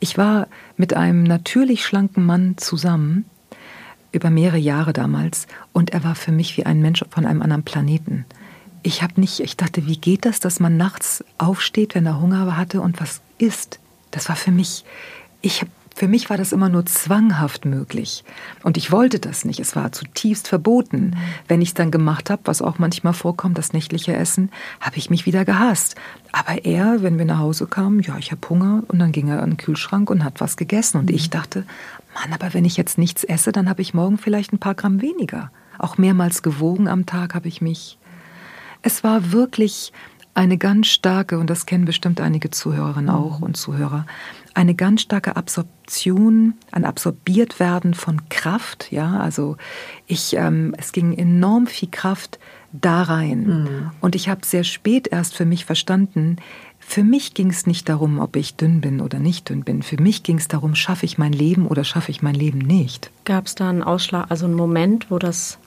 Ich war mit einem natürlich schlanken Mann zusammen, über mehrere Jahre damals, und er war für mich wie ein Mensch von einem anderen Planeten. Ich habe nicht, ich dachte, wie geht das, dass man nachts aufsteht, wenn er Hunger hatte und was isst? Das war für mich, ich habe für mich war das immer nur zwanghaft möglich. Und ich wollte das nicht. Es war zutiefst verboten. Wenn ich es dann gemacht habe, was auch manchmal vorkommt, das nächtliche Essen, habe ich mich wieder gehasst. Aber er, wenn wir nach Hause kamen, ja, ich habe Hunger und dann ging er an den Kühlschrank und hat was gegessen. Und ich mhm. dachte, Mann, aber wenn ich jetzt nichts esse, dann habe ich morgen vielleicht ein paar Gramm weniger. Auch mehrmals gewogen am Tag habe ich mich. Es war wirklich eine ganz starke, und das kennen bestimmt einige Zuhörerinnen auch mhm. und Zuhörer, eine ganz starke Absorption, ein Absorbiertwerden von Kraft. Ja, also ich, ähm, es ging enorm viel Kraft da rein. Mhm. Und ich habe sehr spät erst für mich verstanden, für mich ging es nicht darum, ob ich dünn bin oder nicht dünn bin. Für mich ging es darum, schaffe ich mein Leben oder schaffe ich mein Leben nicht.
Gab es da einen Ausschlag, also einen Moment, wo das,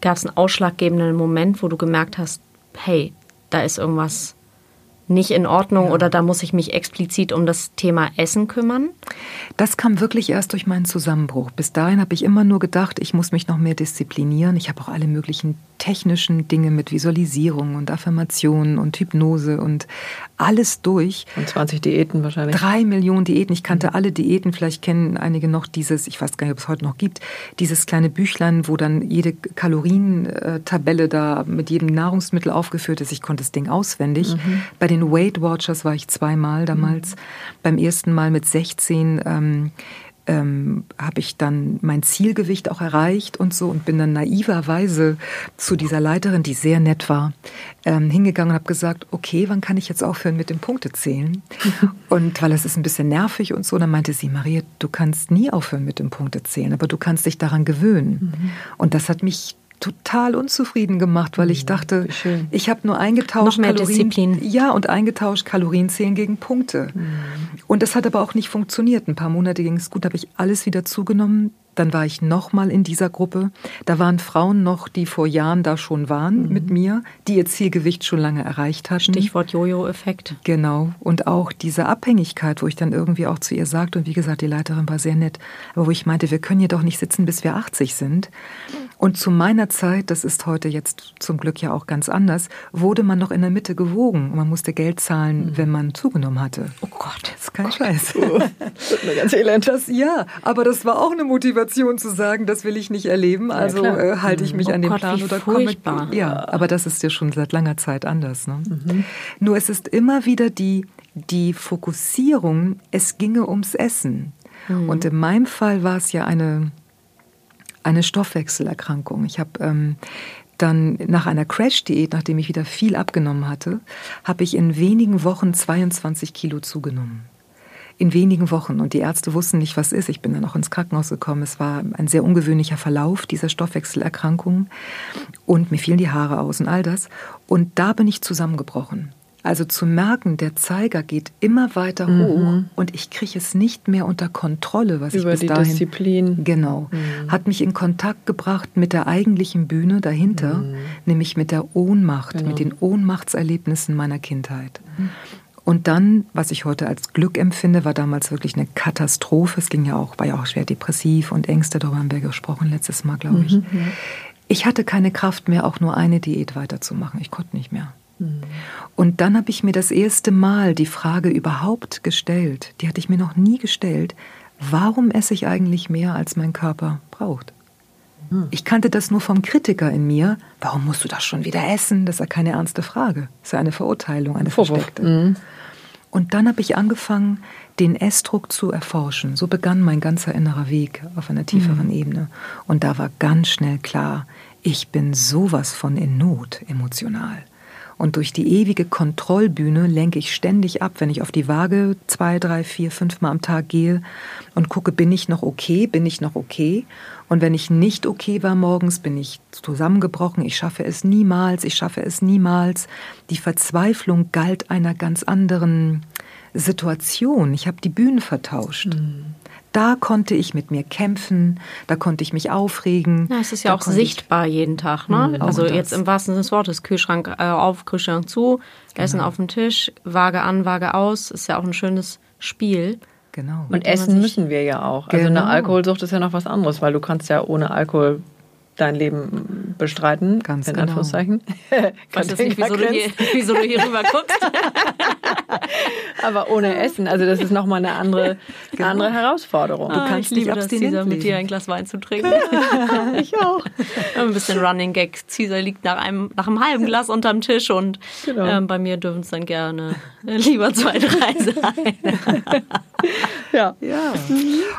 gab es einen ausschlaggebenden Moment, wo du gemerkt hast, hey, da ist irgendwas nicht in Ordnung ja. oder da muss ich mich explizit um das Thema Essen kümmern?
Das kam wirklich erst durch meinen Zusammenbruch. Bis dahin habe ich immer nur gedacht, ich muss mich noch mehr disziplinieren. Ich habe auch alle möglichen technischen Dinge mit Visualisierung und Affirmationen und Hypnose und alles durch.
Und 20 Diäten wahrscheinlich.
Drei Millionen Diäten. Ich kannte mhm. alle Diäten. Vielleicht kennen einige noch dieses, ich weiß gar nicht, ob es heute noch gibt, dieses kleine Büchlein, wo dann jede Kalorientabelle da mit jedem Nahrungsmittel aufgeführt ist. Ich konnte das Ding auswendig. Mhm. Bei den den Weight Watchers war ich zweimal damals. Mhm. Beim ersten Mal mit 16 ähm, ähm, habe ich dann mein Zielgewicht auch erreicht und so und bin dann naiverweise zu dieser Leiterin, die sehr nett war, ähm, hingegangen und habe gesagt, okay, wann kann ich jetzt aufhören mit dem Punktezählen? *laughs* und weil es ist ein bisschen nervig und so, dann meinte sie, Maria, du kannst nie aufhören mit dem Punktezählen, aber du kannst dich daran gewöhnen. Mhm. Und das hat mich total unzufrieden gemacht, weil ich mhm. dachte, ich habe nur eingetauscht
Noch mehr Kalorien, Disziplin.
ja und eingetauscht Kalorienzählen gegen Punkte. Mhm. Und das hat aber auch nicht funktioniert. Ein paar Monate ging es gut, habe ich alles wieder zugenommen. Dann war ich nochmal in dieser Gruppe. Da waren Frauen noch, die vor Jahren da schon waren mhm. mit mir, die ihr Zielgewicht schon lange erreicht hatten.
Stichwort Jojo-Effekt.
Genau. Und auch diese Abhängigkeit, wo ich dann irgendwie auch zu ihr sagte, und wie gesagt, die Leiterin war sehr nett, aber wo ich meinte, wir können hier doch nicht sitzen, bis wir 80 sind. Und zu meiner Zeit, das ist heute jetzt zum Glück ja auch ganz anders, wurde man noch in der Mitte gewogen. Man musste Geld zahlen, mhm. wenn man zugenommen hatte.
Oh Gott,
das ist kein oh Scheiß. Oh, *laughs* das mir ganz elend. Das, ja, aber das war auch eine Motivation zu sagen, das will ich nicht erleben. Also ja, äh, halte ich mich oh an den
Gott,
Plan oder
furchtbar.
komme. Ja, aber das ist ja schon seit langer Zeit anders. Ne? Mhm. Nur es ist immer wieder die, die Fokussierung, es ginge ums Essen. Mhm. Und in meinem Fall war es ja eine eine Stoffwechselerkrankung. Ich habe ähm, dann nach einer Crash-Diät, nachdem ich wieder viel abgenommen hatte, habe ich in wenigen Wochen 22 Kilo zugenommen. In wenigen Wochen. Und die Ärzte wussten nicht, was ist. Ich bin dann auch ins Krankenhaus gekommen. Es war ein sehr ungewöhnlicher Verlauf dieser Stoffwechselerkrankung. Und mir fielen die Haare aus und all das. Und da bin ich zusammengebrochen. Also zu merken, der Zeiger geht immer weiter mhm. hoch und ich kriege es nicht mehr unter Kontrolle, was
Über
ich bis
die
dahin
Disziplin.
genau mhm. hat mich in Kontakt gebracht mit der eigentlichen Bühne dahinter, mhm. nämlich mit der Ohnmacht, genau. mit den Ohnmachtserlebnissen meiner Kindheit. Mhm. Und dann, was ich heute als Glück empfinde, war damals wirklich eine Katastrophe. Es ging ja auch, war ja auch schwer depressiv und Ängste, darüber haben wir gesprochen letztes Mal, glaube ich. Mhm, ich hatte keine Kraft mehr, auch nur eine Diät weiterzumachen. Ich konnte nicht mehr. Und dann habe ich mir das erste Mal die Frage überhaupt gestellt, die hatte ich mir noch nie gestellt, warum esse ich eigentlich mehr, als mein Körper braucht? Hm. Ich kannte das nur vom Kritiker in mir. Warum musst du das schon wieder essen? Das ist ja keine ernste Frage. Das ist ja eine Verurteilung, eine versteckte. Und dann habe ich angefangen, den Essdruck zu erforschen. So begann mein ganzer innerer Weg auf einer tieferen mhm. Ebene. Und da war ganz schnell klar, ich bin sowas von in Not emotional. Und durch die ewige Kontrollbühne lenke ich ständig ab, wenn ich auf die Waage zwei, drei, vier, fünf Mal am Tag gehe und gucke, bin ich noch okay, bin ich noch okay? Und wenn ich nicht okay war morgens, bin ich zusammengebrochen, ich schaffe es niemals, ich schaffe es niemals. Die Verzweiflung galt einer ganz anderen Situation. Ich habe die Bühnen vertauscht. Mhm da konnte ich mit mir kämpfen, da konnte ich mich aufregen.
Ja, es ist ja auch sichtbar jeden Tag, ne? Mhm, also jetzt im wahrsten Sinne des Wortes, Kühlschrank äh, auf, Kühlschrank zu, genau. Essen auf dem Tisch, Waage an, Waage aus, ist ja auch ein schönes Spiel.
Genau.
Und essen müssen wir ja auch. Also genau. eine Alkoholsucht ist ja noch was anderes, weil du kannst ja ohne Alkohol dein Leben bestreiten.
Ganz
in
genau.
Anführungszeichen.
Ich weiß jetzt nicht, wieso du, hier, *laughs* wieso du hier rüber guckst. *laughs* *laughs*
Aber ohne Essen, also das ist nochmal eine andere, genau. andere Herausforderung.
Du ah, kannst ich liebe das, Caesar, mit dir ein Glas Wein zu trinken. *laughs*
ich auch.
Ein bisschen Running Gag. Caesar liegt nach einem, nach einem halben Glas unterm Tisch und genau. ähm, bei mir dürfen es dann gerne lieber zwei, drei sein. *laughs*
ja. ja.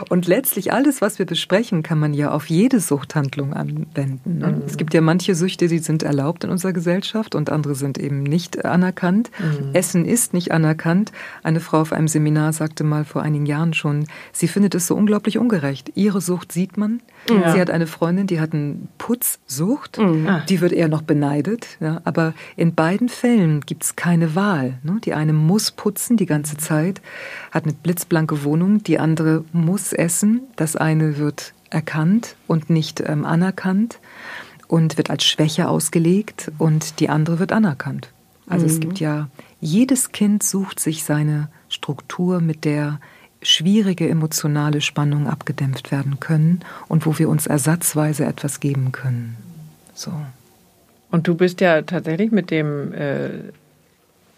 Und letztlich alles, was wir besprechen, kann man ja auf jede Suchthandlung anwenden. Ne? Mhm. Es gibt ja manche Süchte, die sind erlaubt in unserer Gesellschaft und andere sind eben nicht anerkannt. Mhm. Essen ist nicht anerkannt. Eine Frau auf einem Seminar sagte mal vor einigen Jahren schon, sie findet es so unglaublich ungerecht. Ihre Sucht sieht man. Ja. Sie hat eine Freundin, die hat eine Putzsucht. Mhm. Ah. Die wird eher noch beneidet. Ja? Aber in beiden Fällen gibt es keine Wahl. Ne? Die eine muss putzen die ganze Zeit, hat eine blitzblanke Wohnung. Die andere muss essen. Das eine wird erkannt und nicht ähm, anerkannt und wird als Schwäche ausgelegt und die andere wird anerkannt. Also mhm. es gibt ja, jedes Kind sucht sich seine Struktur, mit der schwierige emotionale Spannungen abgedämpft werden können und wo wir uns ersatzweise etwas geben können. So.
Und du bist ja tatsächlich mit dem äh,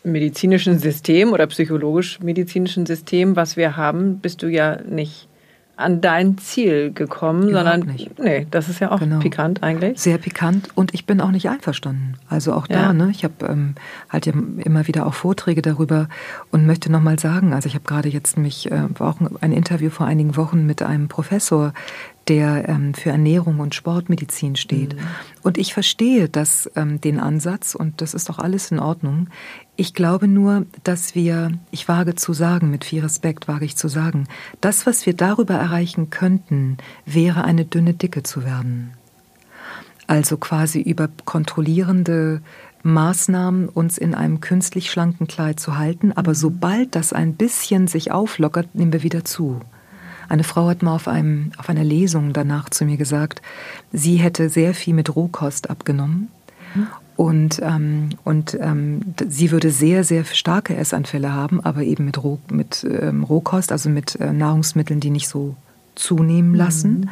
medizinischen System oder psychologisch-medizinischen System, was wir haben, bist du ja nicht an dein Ziel gekommen, Überhaupt sondern nicht. nee, das ist ja auch genau. pikant eigentlich.
Sehr pikant und ich bin auch nicht einverstanden. Also auch da, ja. ne, ich habe ähm, halt ja immer wieder auch Vorträge darüber und möchte nochmal sagen, also ich habe gerade jetzt mich äh, auch ein Interview vor einigen Wochen mit einem Professor, der ähm, für Ernährung und Sportmedizin steht. Mhm. Und ich verstehe das, ähm, den Ansatz und das ist doch alles in Ordnung. Ich glaube nur, dass wir, ich wage zu sagen, mit viel Respekt wage ich zu sagen, das, was wir darüber erreichen könnten, wäre eine dünne Dicke zu werden. Also quasi über kontrollierende Maßnahmen, uns in einem künstlich schlanken Kleid zu halten. Aber mhm. sobald das ein bisschen sich auflockert, nehmen wir wieder zu. Eine Frau hat mal auf, einem, auf einer Lesung danach zu mir gesagt, sie hätte sehr viel mit Rohkost abgenommen. Und, ähm, und ähm, sie würde sehr, sehr starke Essanfälle haben, aber eben mit, Roh, mit ähm, Rohkost, also mit äh, Nahrungsmitteln, die nicht so zunehmen lassen. Mhm.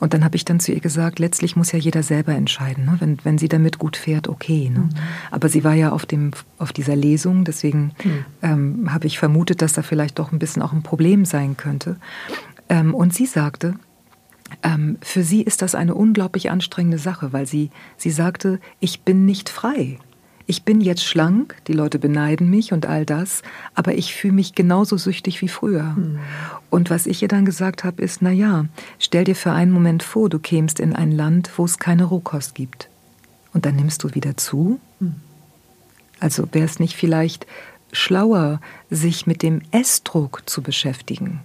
Und dann habe ich dann zu ihr gesagt, letztlich muss ja jeder selber entscheiden. Ne? Wenn, wenn sie damit gut fährt, okay. Ne? Mhm. Aber sie war ja auf, dem, auf dieser Lesung, deswegen mhm. ähm, habe ich vermutet, dass da vielleicht doch ein bisschen auch ein Problem sein könnte. Ähm, und sie sagte, ähm, für sie ist das eine unglaublich anstrengende Sache, weil sie, sie sagte, ich bin nicht frei ich bin jetzt schlank, die Leute beneiden mich und all das, aber ich fühle mich genauso süchtig wie früher. Mhm. Und was ich ihr dann gesagt habe, ist, na ja, stell dir für einen Moment vor, du kämst in ein Land, wo es keine Rohkost gibt. Und dann nimmst du wieder zu? Mhm. Also wäre es nicht vielleicht schlauer, sich mit dem Essdruck zu beschäftigen?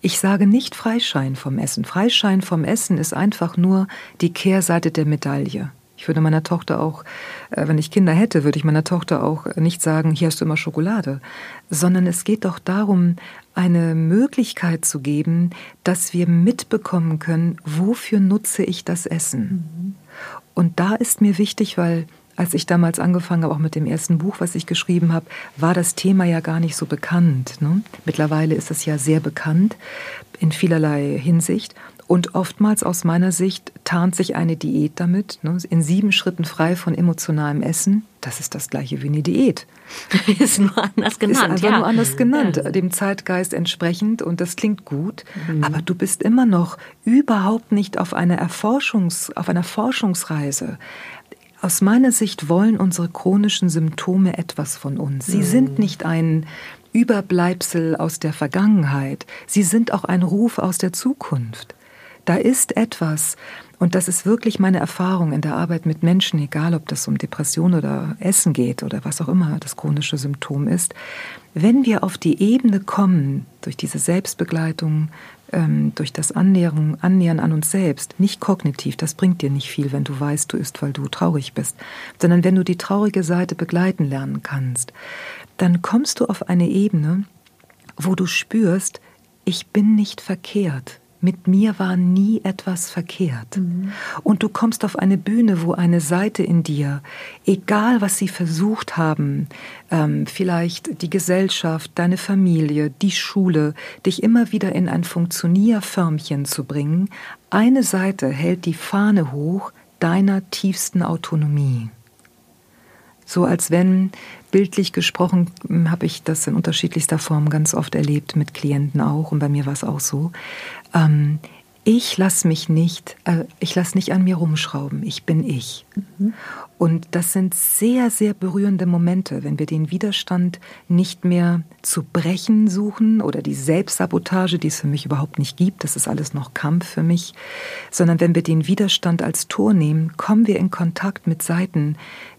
Ich sage nicht Freischein vom Essen. Freischein vom Essen ist einfach nur die Kehrseite der Medaille. Ich würde meiner Tochter auch, äh, wenn ich Kinder hätte, würde ich meiner Tochter auch nicht sagen, hier hast du immer Schokolade, sondern es geht doch darum, eine Möglichkeit zu geben, dass wir mitbekommen können, wofür nutze ich das Essen. Mhm. Und da ist mir wichtig, weil als ich damals angefangen habe, auch mit dem ersten Buch, was ich geschrieben habe, war das Thema ja gar nicht so bekannt. Ne? Mittlerweile ist es ja sehr bekannt in vielerlei Hinsicht. Und oftmals aus meiner Sicht tarnt sich eine Diät damit, ne, in sieben Schritten frei von emotionalem Essen. Das ist das gleiche wie eine Diät. *laughs*
ist nur anders genannt. Ist
einfach ja. nur anders genannt, ja. dem Zeitgeist entsprechend und das klingt gut. Mhm. Aber du bist immer noch überhaupt nicht auf einer Erforschungs, auf einer Forschungsreise. Aus meiner Sicht wollen unsere chronischen Symptome etwas von uns. Sie mhm. sind nicht ein Überbleibsel aus der Vergangenheit. Sie sind auch ein Ruf aus der Zukunft. Da ist etwas, und das ist wirklich meine Erfahrung in der Arbeit mit Menschen, egal ob das um Depression oder Essen geht oder was auch immer das chronische Symptom ist, wenn wir auf die Ebene kommen, durch diese Selbstbegleitung, ähm, durch das Annäherung, Annähern an uns selbst, nicht kognitiv, das bringt dir nicht viel, wenn du weißt, du isst, weil du traurig bist, sondern wenn du die traurige Seite begleiten lernen kannst, dann kommst du auf eine Ebene, wo du spürst, ich bin nicht verkehrt, mit mir war nie etwas verkehrt. Mhm. Und du kommst auf eine Bühne, wo eine Seite in dir, egal was sie versucht haben, ähm, vielleicht die Gesellschaft, deine Familie, die Schule, dich immer wieder in ein Funktionierförmchen zu bringen, eine Seite hält die Fahne hoch deiner tiefsten Autonomie. So als wenn, bildlich gesprochen, habe ich das in unterschiedlichster Form ganz oft erlebt, mit Klienten auch, und bei mir war es auch so, ähm, ich lasse mich nicht, äh, ich lasse nicht an mir rumschrauben, ich bin ich. Mhm. Und das sind sehr, sehr berührende Momente, wenn wir den Widerstand nicht mehr zu brechen suchen oder die Selbstsabotage, die es für mich überhaupt nicht gibt, das ist alles noch Kampf für mich, sondern wenn wir den Widerstand als Tor nehmen, kommen wir in Kontakt mit Seiten,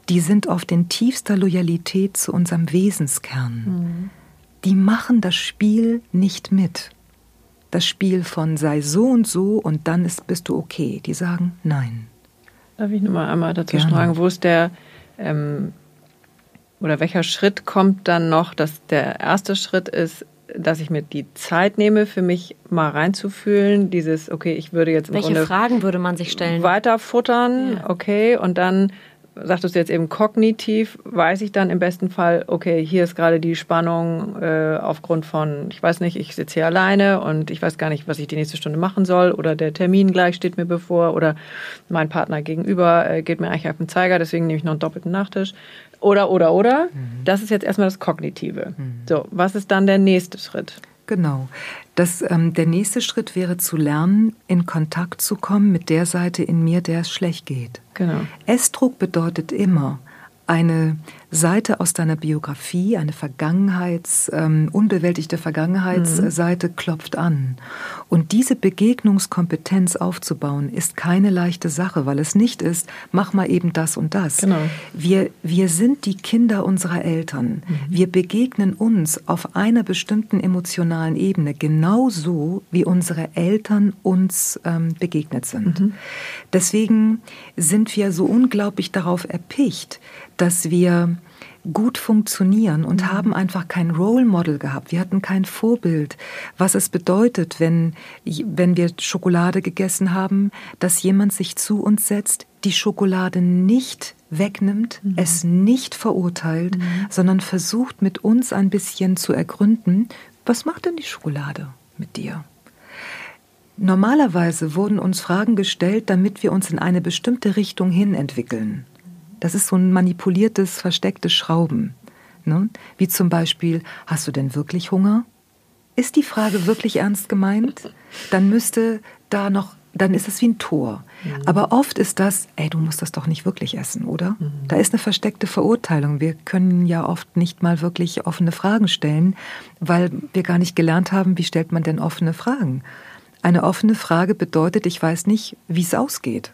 die sind auf den tiefster Loyalität zu unserem Wesenskern. Mhm. Die machen das Spiel nicht mit das Spiel von sei so und so und dann ist, bist du okay. Die sagen nein.
Darf ich nochmal einmal dazu Gerne. fragen, wo ist der ähm, oder welcher Schritt kommt dann noch, dass der erste Schritt ist, dass ich mir die Zeit nehme, für mich mal reinzufühlen, dieses, okay, ich würde jetzt im
Welche
Grunde
Fragen würde man sich stellen?
Weiter futtern, ja. okay, und dann sagtest du jetzt eben kognitiv, weiß ich dann im besten Fall, okay, hier ist gerade die Spannung äh, aufgrund von, ich weiß nicht, ich sitze hier alleine und ich weiß gar nicht, was ich die nächste Stunde machen soll oder der Termin gleich steht mir bevor oder mein Partner gegenüber äh, geht mir eigentlich auf den Zeiger, deswegen nehme ich noch einen doppelten Nachtisch. Oder, oder, oder. Mhm. Das ist jetzt erstmal das Kognitive. Mhm. So, was ist dann der nächste Schritt?
Genau. Das, ähm, der nächste Schritt wäre zu lernen, in Kontakt zu kommen mit der Seite in mir, der es schlecht geht.
Genau.
Essdruck bedeutet immer, eine Seite aus deiner Biografie, eine Vergangenheits, ähm, unbewältigte Vergangenheitsseite mhm. klopft an. Und diese Begegnungskompetenz aufzubauen, ist keine leichte Sache, weil es nicht ist, mach mal eben das und das.
Genau.
Wir, wir sind die Kinder unserer Eltern. Mhm. Wir begegnen uns auf einer bestimmten emotionalen Ebene genauso, wie unsere Eltern uns ähm, begegnet sind. Mhm. Deswegen sind wir so unglaublich darauf erpicht, dass wir gut funktionieren und mhm. haben einfach kein Role Model gehabt. Wir hatten kein Vorbild, was es bedeutet, wenn, wenn wir Schokolade gegessen haben, dass jemand sich zu uns setzt, die Schokolade nicht wegnimmt, mhm. es nicht verurteilt, mhm. sondern versucht mit uns ein bisschen zu ergründen, was macht denn die Schokolade mit dir? Normalerweise wurden uns Fragen gestellt, damit wir uns in eine bestimmte Richtung hin entwickeln. Das ist so ein manipuliertes, verstecktes Schrauben. Ne? Wie zum Beispiel, hast du denn wirklich Hunger? Ist die Frage wirklich ernst gemeint? Dann müsste da noch, dann ist es wie ein Tor. Mhm. Aber oft ist das, ey, du musst das doch nicht wirklich essen, oder? Mhm. Da ist eine versteckte Verurteilung. Wir können ja oft nicht mal wirklich offene Fragen stellen, weil wir gar nicht gelernt haben, wie stellt man denn offene Fragen. Eine offene Frage bedeutet, ich weiß nicht, wie es ausgeht.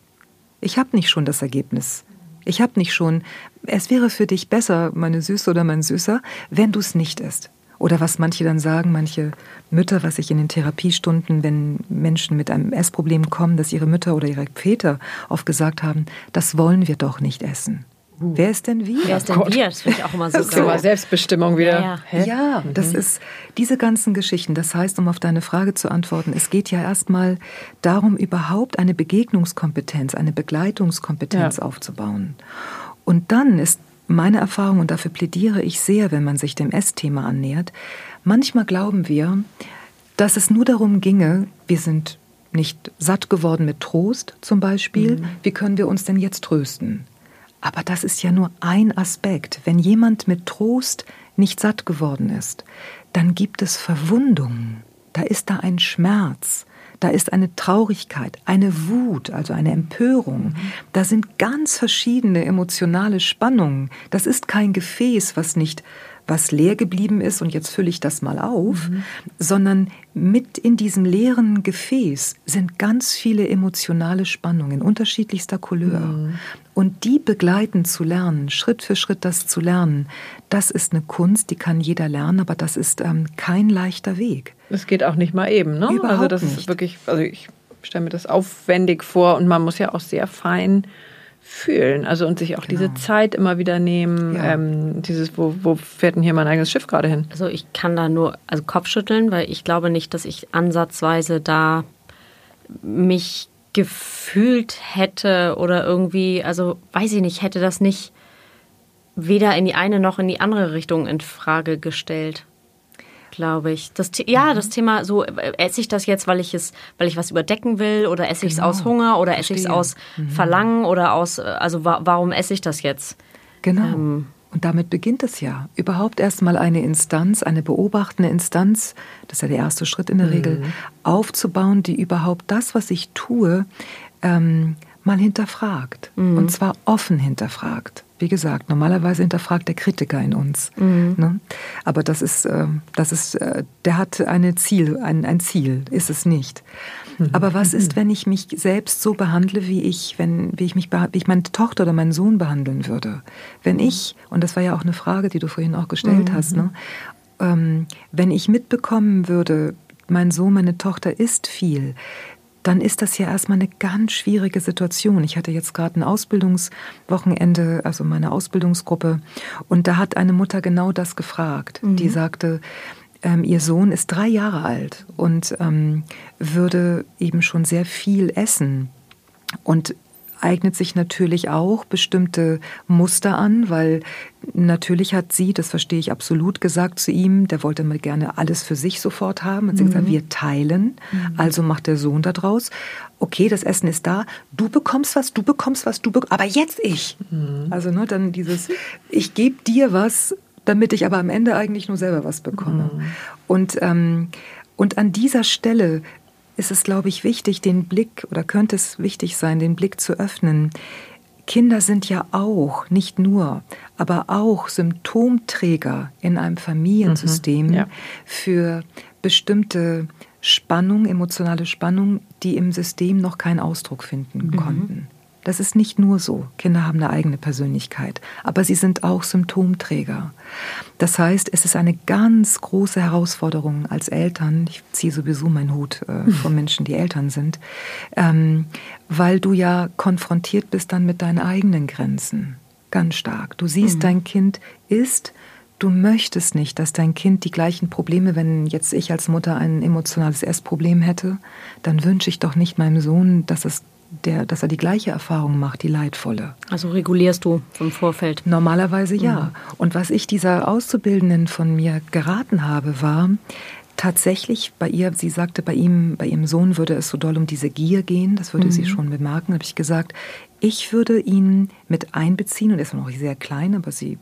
Ich habe nicht schon das Ergebnis. Ich habe nicht schon, es wäre für dich besser, meine Süße oder mein Süßer, wenn du es nicht isst. Oder was manche dann sagen, manche Mütter, was ich in den Therapiestunden, wenn Menschen mit einem Essproblem kommen, dass ihre Mütter oder ihre Väter oft gesagt haben, das wollen wir doch nicht essen. Uh. Wer ist denn wir?
Wer ist denn oh wir? Das finde ich auch immer so.
Das ist immer Selbstbestimmung wieder.
Ja, ja. ja mhm. das ist diese ganzen Geschichten. Das heißt, um auf deine Frage zu antworten, es geht ja erstmal darum, überhaupt eine Begegnungskompetenz, eine Begleitungskompetenz ja. aufzubauen. Und dann ist meine Erfahrung, und dafür plädiere ich sehr, wenn man sich dem Essthema annähert, manchmal glauben wir, dass es nur darum ginge, wir sind nicht satt geworden mit Trost zum Beispiel, mhm. wie können wir uns denn jetzt trösten? Aber das ist ja nur ein Aspekt. Wenn jemand mit Trost nicht satt geworden ist, dann gibt es Verwundungen. Da ist da ein Schmerz. Da ist eine Traurigkeit, eine Wut, also eine Empörung. Da sind ganz verschiedene emotionale Spannungen. Das ist kein Gefäß, was nicht was leer geblieben ist und jetzt fülle ich das mal auf, mhm. sondern mit in diesem leeren Gefäß sind ganz viele emotionale Spannungen unterschiedlichster Couleur. Mhm. Und die begleiten zu lernen, Schritt für Schritt das zu lernen, das ist eine Kunst, die kann jeder lernen, aber das ist ähm, kein leichter Weg.
Es geht auch nicht mal eben, ne?
Überhaupt
also das
nicht.
ist wirklich, also ich stelle mir das aufwendig vor und man muss ja auch sehr fein fühlen. Also und sich auch genau. diese Zeit immer wieder nehmen. Ja. Ähm, dieses, wo, wo fährt denn hier mein eigenes Schiff gerade hin?
Also ich kann da nur also Kopfschütteln, weil ich glaube nicht, dass ich ansatzweise da mich gefühlt hätte oder irgendwie, also weiß ich nicht, hätte das nicht weder in die eine noch in die andere Richtung in Frage gestellt glaube ich. Das, ja, mhm. das Thema, so äh, esse ich das jetzt, weil ich es, weil ich was überdecken will oder esse ich es genau. aus Hunger oder esse ich es aus mhm. Verlangen oder aus, äh, also wa warum esse ich das jetzt?
Genau. Ähm, und damit beginnt es ja. Überhaupt erstmal eine Instanz, eine beobachtende Instanz, das ist ja der erste Schritt in der mhm. Regel, aufzubauen, die überhaupt das, was ich tue, ähm, mal hinterfragt. Mhm. Und zwar offen hinterfragt. Wie gesagt, normalerweise hinterfragt der Kritiker in uns. Mhm. Ne? Aber das ist, äh, das ist, äh, der hat eine Ziel, ein, ein Ziel, ist es nicht. Mhm. Aber was ist, wenn ich mich selbst so behandle, wie ich, wenn, wie ich mich, wie ich meine Tochter oder meinen Sohn behandeln würde? Wenn ich, und das war ja auch eine Frage, die du vorhin auch gestellt mhm. hast, ne? Ähm, wenn ich mitbekommen würde, mein Sohn, meine Tochter isst viel, dann ist das ja erstmal eine ganz schwierige Situation. Ich hatte jetzt gerade ein Ausbildungswochenende, also meine Ausbildungsgruppe, und da hat eine Mutter genau das gefragt. Mhm. Die sagte, ähm, ihr Sohn ist drei Jahre alt und ähm, würde eben schon sehr viel essen. Und eignet sich natürlich auch bestimmte Muster an, weil natürlich hat sie, das verstehe ich absolut, gesagt zu ihm, der wollte mal gerne alles für sich sofort haben. Und sie mhm. gesagt, wir teilen, mhm. also macht der Sohn daraus. Okay, das Essen ist da, du bekommst was, du bekommst was, du bekommst, aber jetzt ich. Mhm. Also ne, dann dieses, ich gebe dir was, damit ich aber am Ende eigentlich nur selber was bekomme. Mhm. Und, ähm, und an dieser Stelle ist es, glaube ich, wichtig, den Blick, oder könnte es wichtig sein, den Blick zu öffnen. Kinder sind ja auch, nicht nur, aber auch Symptomträger in einem Familiensystem mhm, ja. für bestimmte Spannung, emotionale Spannung, die im System noch keinen Ausdruck finden mhm. konnten. Das ist nicht nur so. Kinder haben eine eigene Persönlichkeit, aber sie sind auch Symptomträger. Das heißt, es ist eine ganz große Herausforderung als Eltern, ich ziehe sowieso meinen Hut äh, *laughs* von Menschen, die Eltern sind, ähm, weil du ja konfrontiert bist dann mit deinen eigenen Grenzen. Ganz stark. Du siehst, mhm. dein Kind ist Du möchtest nicht, dass dein Kind die gleichen Probleme, wenn jetzt ich als Mutter ein emotionales Essproblem hätte, dann wünsche ich doch nicht meinem Sohn, dass es der, dass er die gleiche Erfahrung macht, die leidvolle.
Also regulierst du vom Vorfeld?
Normalerweise ja. Mhm. Und was ich dieser Auszubildenden von mir geraten habe, war tatsächlich bei ihr, sie sagte, bei ihm, bei ihrem Sohn würde es so doll um diese Gier gehen, das würde mhm. sie schon bemerken, habe ich gesagt, ich würde ihn mit einbeziehen und er ist noch sehr klein, aber sie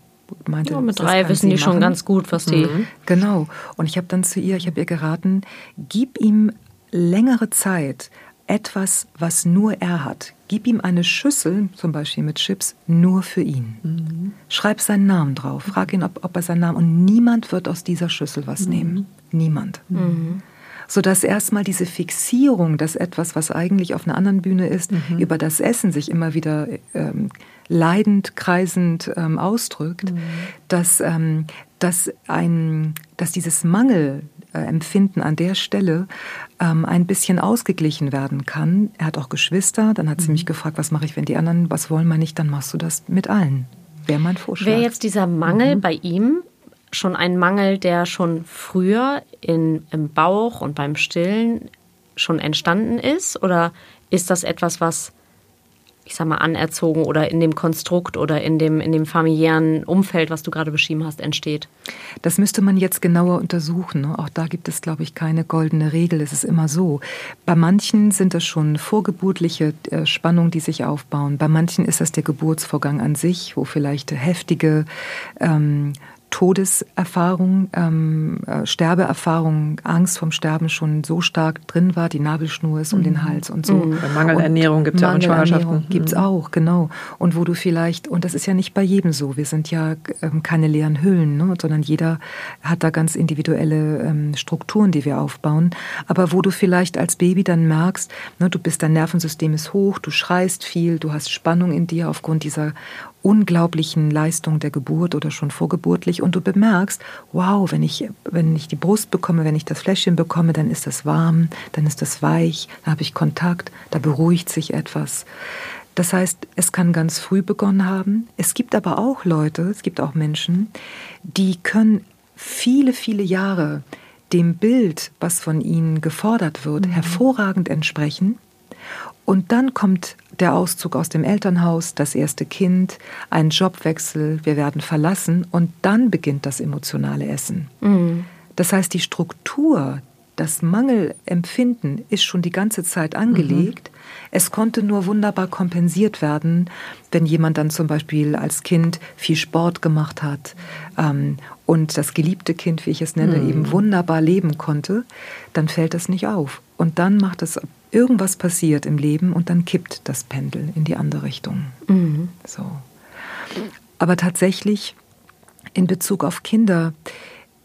meinte,
ja, mit drei wissen die machen. schon ganz gut, was die. Mhm.
Genau. Und ich habe dann zu ihr, ich habe ihr geraten, gib ihm längere Zeit etwas, was nur er hat. Gib ihm eine Schüssel, zum Beispiel mit Chips, nur für ihn. Mhm. Schreib seinen Namen drauf. Frag ihn, ob, ob, er seinen Namen. Und niemand wird aus dieser Schüssel was mhm. nehmen. Niemand. Mhm. Sodass erstmal diese Fixierung, dass etwas, was eigentlich auf einer anderen Bühne ist, mhm. über das Essen sich immer wieder ähm, leidend, kreisend ähm, ausdrückt, mhm. dass, ähm, dass, ein, dass dieses Mangel, Empfinden an der Stelle ähm, ein bisschen ausgeglichen werden kann. Er hat auch Geschwister, dann hat sie mhm. mich gefragt, was mache ich, wenn die anderen was wollen, mal nicht, dann machst du das mit allen. Wäre mein Vorschlag.
Wäre jetzt dieser Mangel mhm. bei ihm schon ein Mangel, der schon früher in, im Bauch und beim Stillen schon entstanden ist? Oder ist das etwas, was ich sag mal, anerzogen oder in dem Konstrukt oder in dem, in dem familiären Umfeld, was du gerade beschrieben hast, entsteht?
Das müsste man jetzt genauer untersuchen. Ne? Auch da gibt es, glaube ich, keine goldene Regel. Es ist immer so. Bei manchen sind das schon vorgeburtliche äh, Spannungen, die sich aufbauen. Bei manchen ist das der Geburtsvorgang an sich, wo vielleicht heftige ähm, Todeserfahrung, ähm, äh, Sterbeerfahrung, Angst vom Sterben schon so stark drin war, die Nabelschnur ist um mhm. den Hals und so. Mhm.
Mangelernährung gibt es ja auch in Schwangerschaften.
Gibt es mhm. auch, genau. Und wo du vielleicht, und das ist ja nicht bei jedem so, wir sind ja ähm, keine leeren Hüllen, ne, sondern jeder hat da ganz individuelle ähm, Strukturen, die wir aufbauen. Aber wo du vielleicht als Baby dann merkst, ne, du bist, dein Nervensystem ist hoch, du schreist viel, du hast Spannung in dir aufgrund dieser unglaublichen Leistung der Geburt oder schon vorgeburtlich und du bemerkst, wow, wenn ich, wenn ich die Brust bekomme, wenn ich das Fläschchen bekomme, dann ist das warm, dann ist das weich, da habe ich Kontakt, da beruhigt sich etwas. Das heißt, es kann ganz früh begonnen haben. Es gibt aber auch Leute, es gibt auch Menschen, die können viele, viele Jahre dem Bild, was von ihnen gefordert wird, mhm. hervorragend entsprechen. Und dann kommt der Auszug aus dem Elternhaus, das erste Kind, ein Jobwechsel, wir werden verlassen und dann beginnt das emotionale Essen. Mhm. Das heißt, die Struktur, das Mangelempfinden ist schon die ganze Zeit angelegt. Mhm. Es konnte nur wunderbar kompensiert werden, wenn jemand dann zum Beispiel als Kind viel Sport gemacht hat ähm, und das geliebte Kind, wie ich es nenne, mhm. eben wunderbar leben konnte, dann fällt das nicht auf. Und dann macht es irgendwas passiert im Leben und dann kippt das Pendel in die andere Richtung. Mhm. So. Aber tatsächlich in Bezug auf Kinder,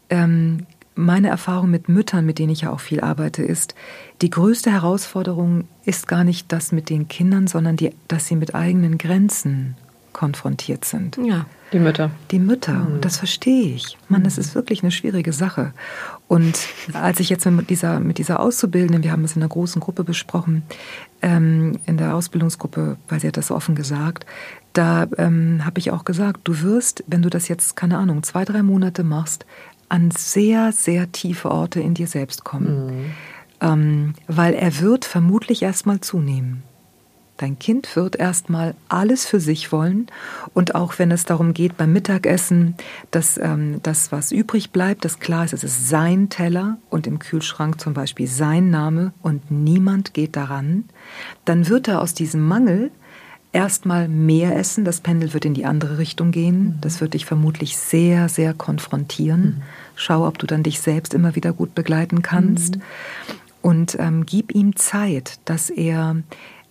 ähm, meine Erfahrung mit Müttern, mit denen ich ja auch viel arbeite, ist, die größte Herausforderung ist gar nicht das mit den Kindern, sondern die, dass sie mit eigenen Grenzen konfrontiert sind.
Ja, die Mütter.
Die Mütter, mhm. und das verstehe ich. Mann, das ist wirklich eine schwierige Sache. Und als ich jetzt mit dieser, mit dieser Auszubildenden, wir haben es in einer großen Gruppe besprochen, ähm, in der Ausbildungsgruppe, weil sie hat das offen gesagt, da ähm, habe ich auch gesagt, du wirst, wenn du das jetzt, keine Ahnung, zwei, drei Monate machst, an sehr, sehr tiefe Orte in dir selbst kommen. Mhm. Ähm, weil er wird vermutlich erstmal zunehmen. Dein Kind wird erstmal alles für sich wollen und auch wenn es darum geht beim Mittagessen, dass ähm, das, was übrig bleibt, das klar ist, es ist sein Teller und im Kühlschrank zum Beispiel sein Name und niemand geht daran, dann wird er aus diesem Mangel erstmal mehr essen. Das Pendel wird in die andere Richtung gehen. Mhm. Das wird dich vermutlich sehr, sehr konfrontieren. Mhm. Schau, ob du dann dich selbst immer wieder gut begleiten kannst. Mhm. Und ähm, gib ihm Zeit, dass er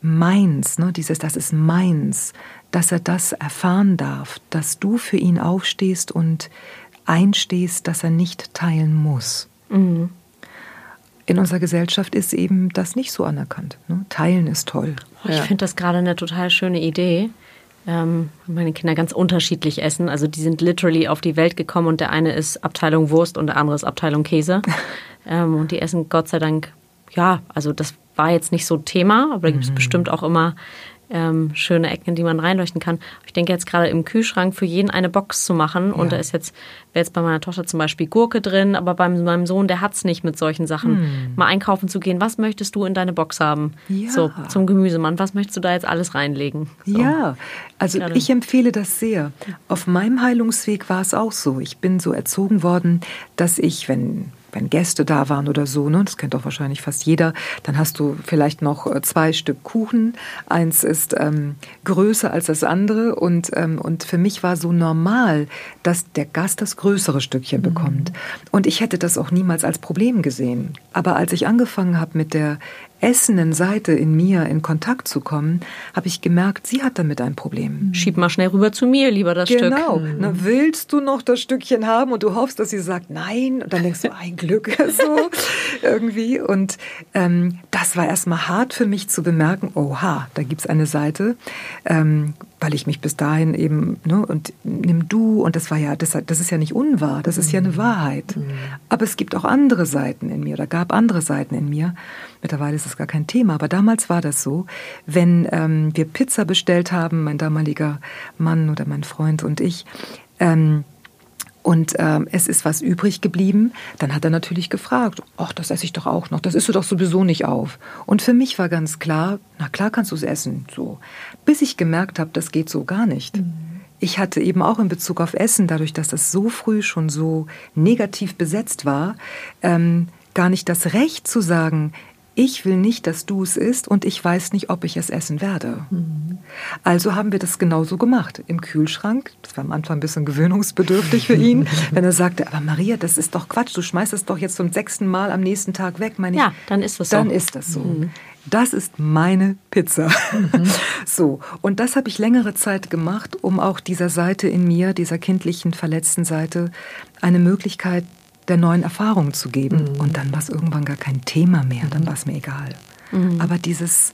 meins, ne, dieses, das ist meins, dass er das erfahren darf, dass du für ihn aufstehst und einstehst, dass er nicht teilen muss. Mhm. In unserer Gesellschaft ist eben das nicht so anerkannt. Ne? Teilen ist toll.
Ich ja. finde das gerade eine total schöne Idee. Ähm, meine Kinder ganz unterschiedlich essen. Also die sind literally auf die Welt gekommen und der eine ist Abteilung Wurst und der andere ist Abteilung Käse. *laughs* ähm, und die essen Gott sei Dank, ja, also das war jetzt nicht so Thema, aber da gibt es mhm. bestimmt auch immer ähm, schöne Ecken, in die man reinleuchten kann. Ich denke jetzt gerade im Kühlschrank für jeden eine Box zu machen. Ja. Und da ist jetzt, wäre jetzt bei meiner Tochter zum Beispiel Gurke drin, aber bei meinem Sohn, der hat es nicht mit solchen Sachen. Hm. Mal einkaufen zu gehen, was möchtest du in deine Box haben? Ja. So, zum Gemüsemann, was möchtest du da jetzt alles reinlegen? So.
Ja, also ich empfehle das sehr. Auf meinem Heilungsweg war es auch so. Ich bin so erzogen worden, dass ich, wenn wenn Gäste da waren oder so, ne, das kennt doch wahrscheinlich fast jeder, dann hast du vielleicht noch äh, zwei Stück Kuchen. Eins ist ähm, größer als das andere und, ähm, und für mich war so normal, dass der Gast das größere Stückchen mhm. bekommt. Und ich hätte das auch niemals als Problem gesehen. Aber als ich angefangen habe mit der essenden Seite in mir in Kontakt zu kommen, habe ich gemerkt, sie hat damit ein Problem.
Schieb mal schnell rüber zu mir, lieber das genau.
Stück. Genau. Mhm. willst du noch das Stückchen haben und du hoffst, dass sie sagt nein und dann denkst du, ein Glück *laughs* so irgendwie. Und ähm, das war erstmal hart für mich zu bemerken, oha, da gibt es eine Seite, ähm, weil ich mich bis dahin eben, ne, und nimm du, und das war ja, das, das ist ja nicht unwahr, das ist ja eine mhm. Wahrheit. Mhm. Aber es gibt auch andere Seiten in mir, oder gab andere Seiten in mir. Mittlerweile ist das gar kein Thema, aber damals war das so, wenn ähm, wir Pizza bestellt haben, mein damaliger Mann oder mein Freund und ich, ähm, und ähm, es ist was übrig geblieben, dann hat er natürlich gefragt, ach, das esse ich doch auch noch, das isst du doch sowieso nicht auf. Und für mich war ganz klar, na klar kannst du es essen, so. Bis ich gemerkt habe, das geht so gar nicht. Mhm. Ich hatte eben auch in Bezug auf Essen, dadurch, dass das so früh schon so negativ besetzt war, ähm, gar nicht das Recht zu sagen, ich will nicht, dass du es isst und ich weiß nicht, ob ich es essen werde. Mhm. Also haben wir das genauso gemacht. Im Kühlschrank, das war am Anfang ein bisschen gewöhnungsbedürftig für ihn, *laughs* wenn er sagte, aber Maria, das ist doch Quatsch, du schmeißt es doch jetzt zum sechsten Mal am nächsten Tag weg. Meine ich,
ja, dann ist das so.
Dann ist das so. Mhm. Das ist meine Pizza. Mhm. *laughs* So. Und das habe ich längere Zeit gemacht, um auch dieser Seite in mir, dieser kindlichen, verletzten Seite, eine Möglichkeit der neuen Erfahrungen zu geben. Mhm. Und dann war es irgendwann gar kein Thema mehr, dann war es mir egal. Mhm. Aber dieses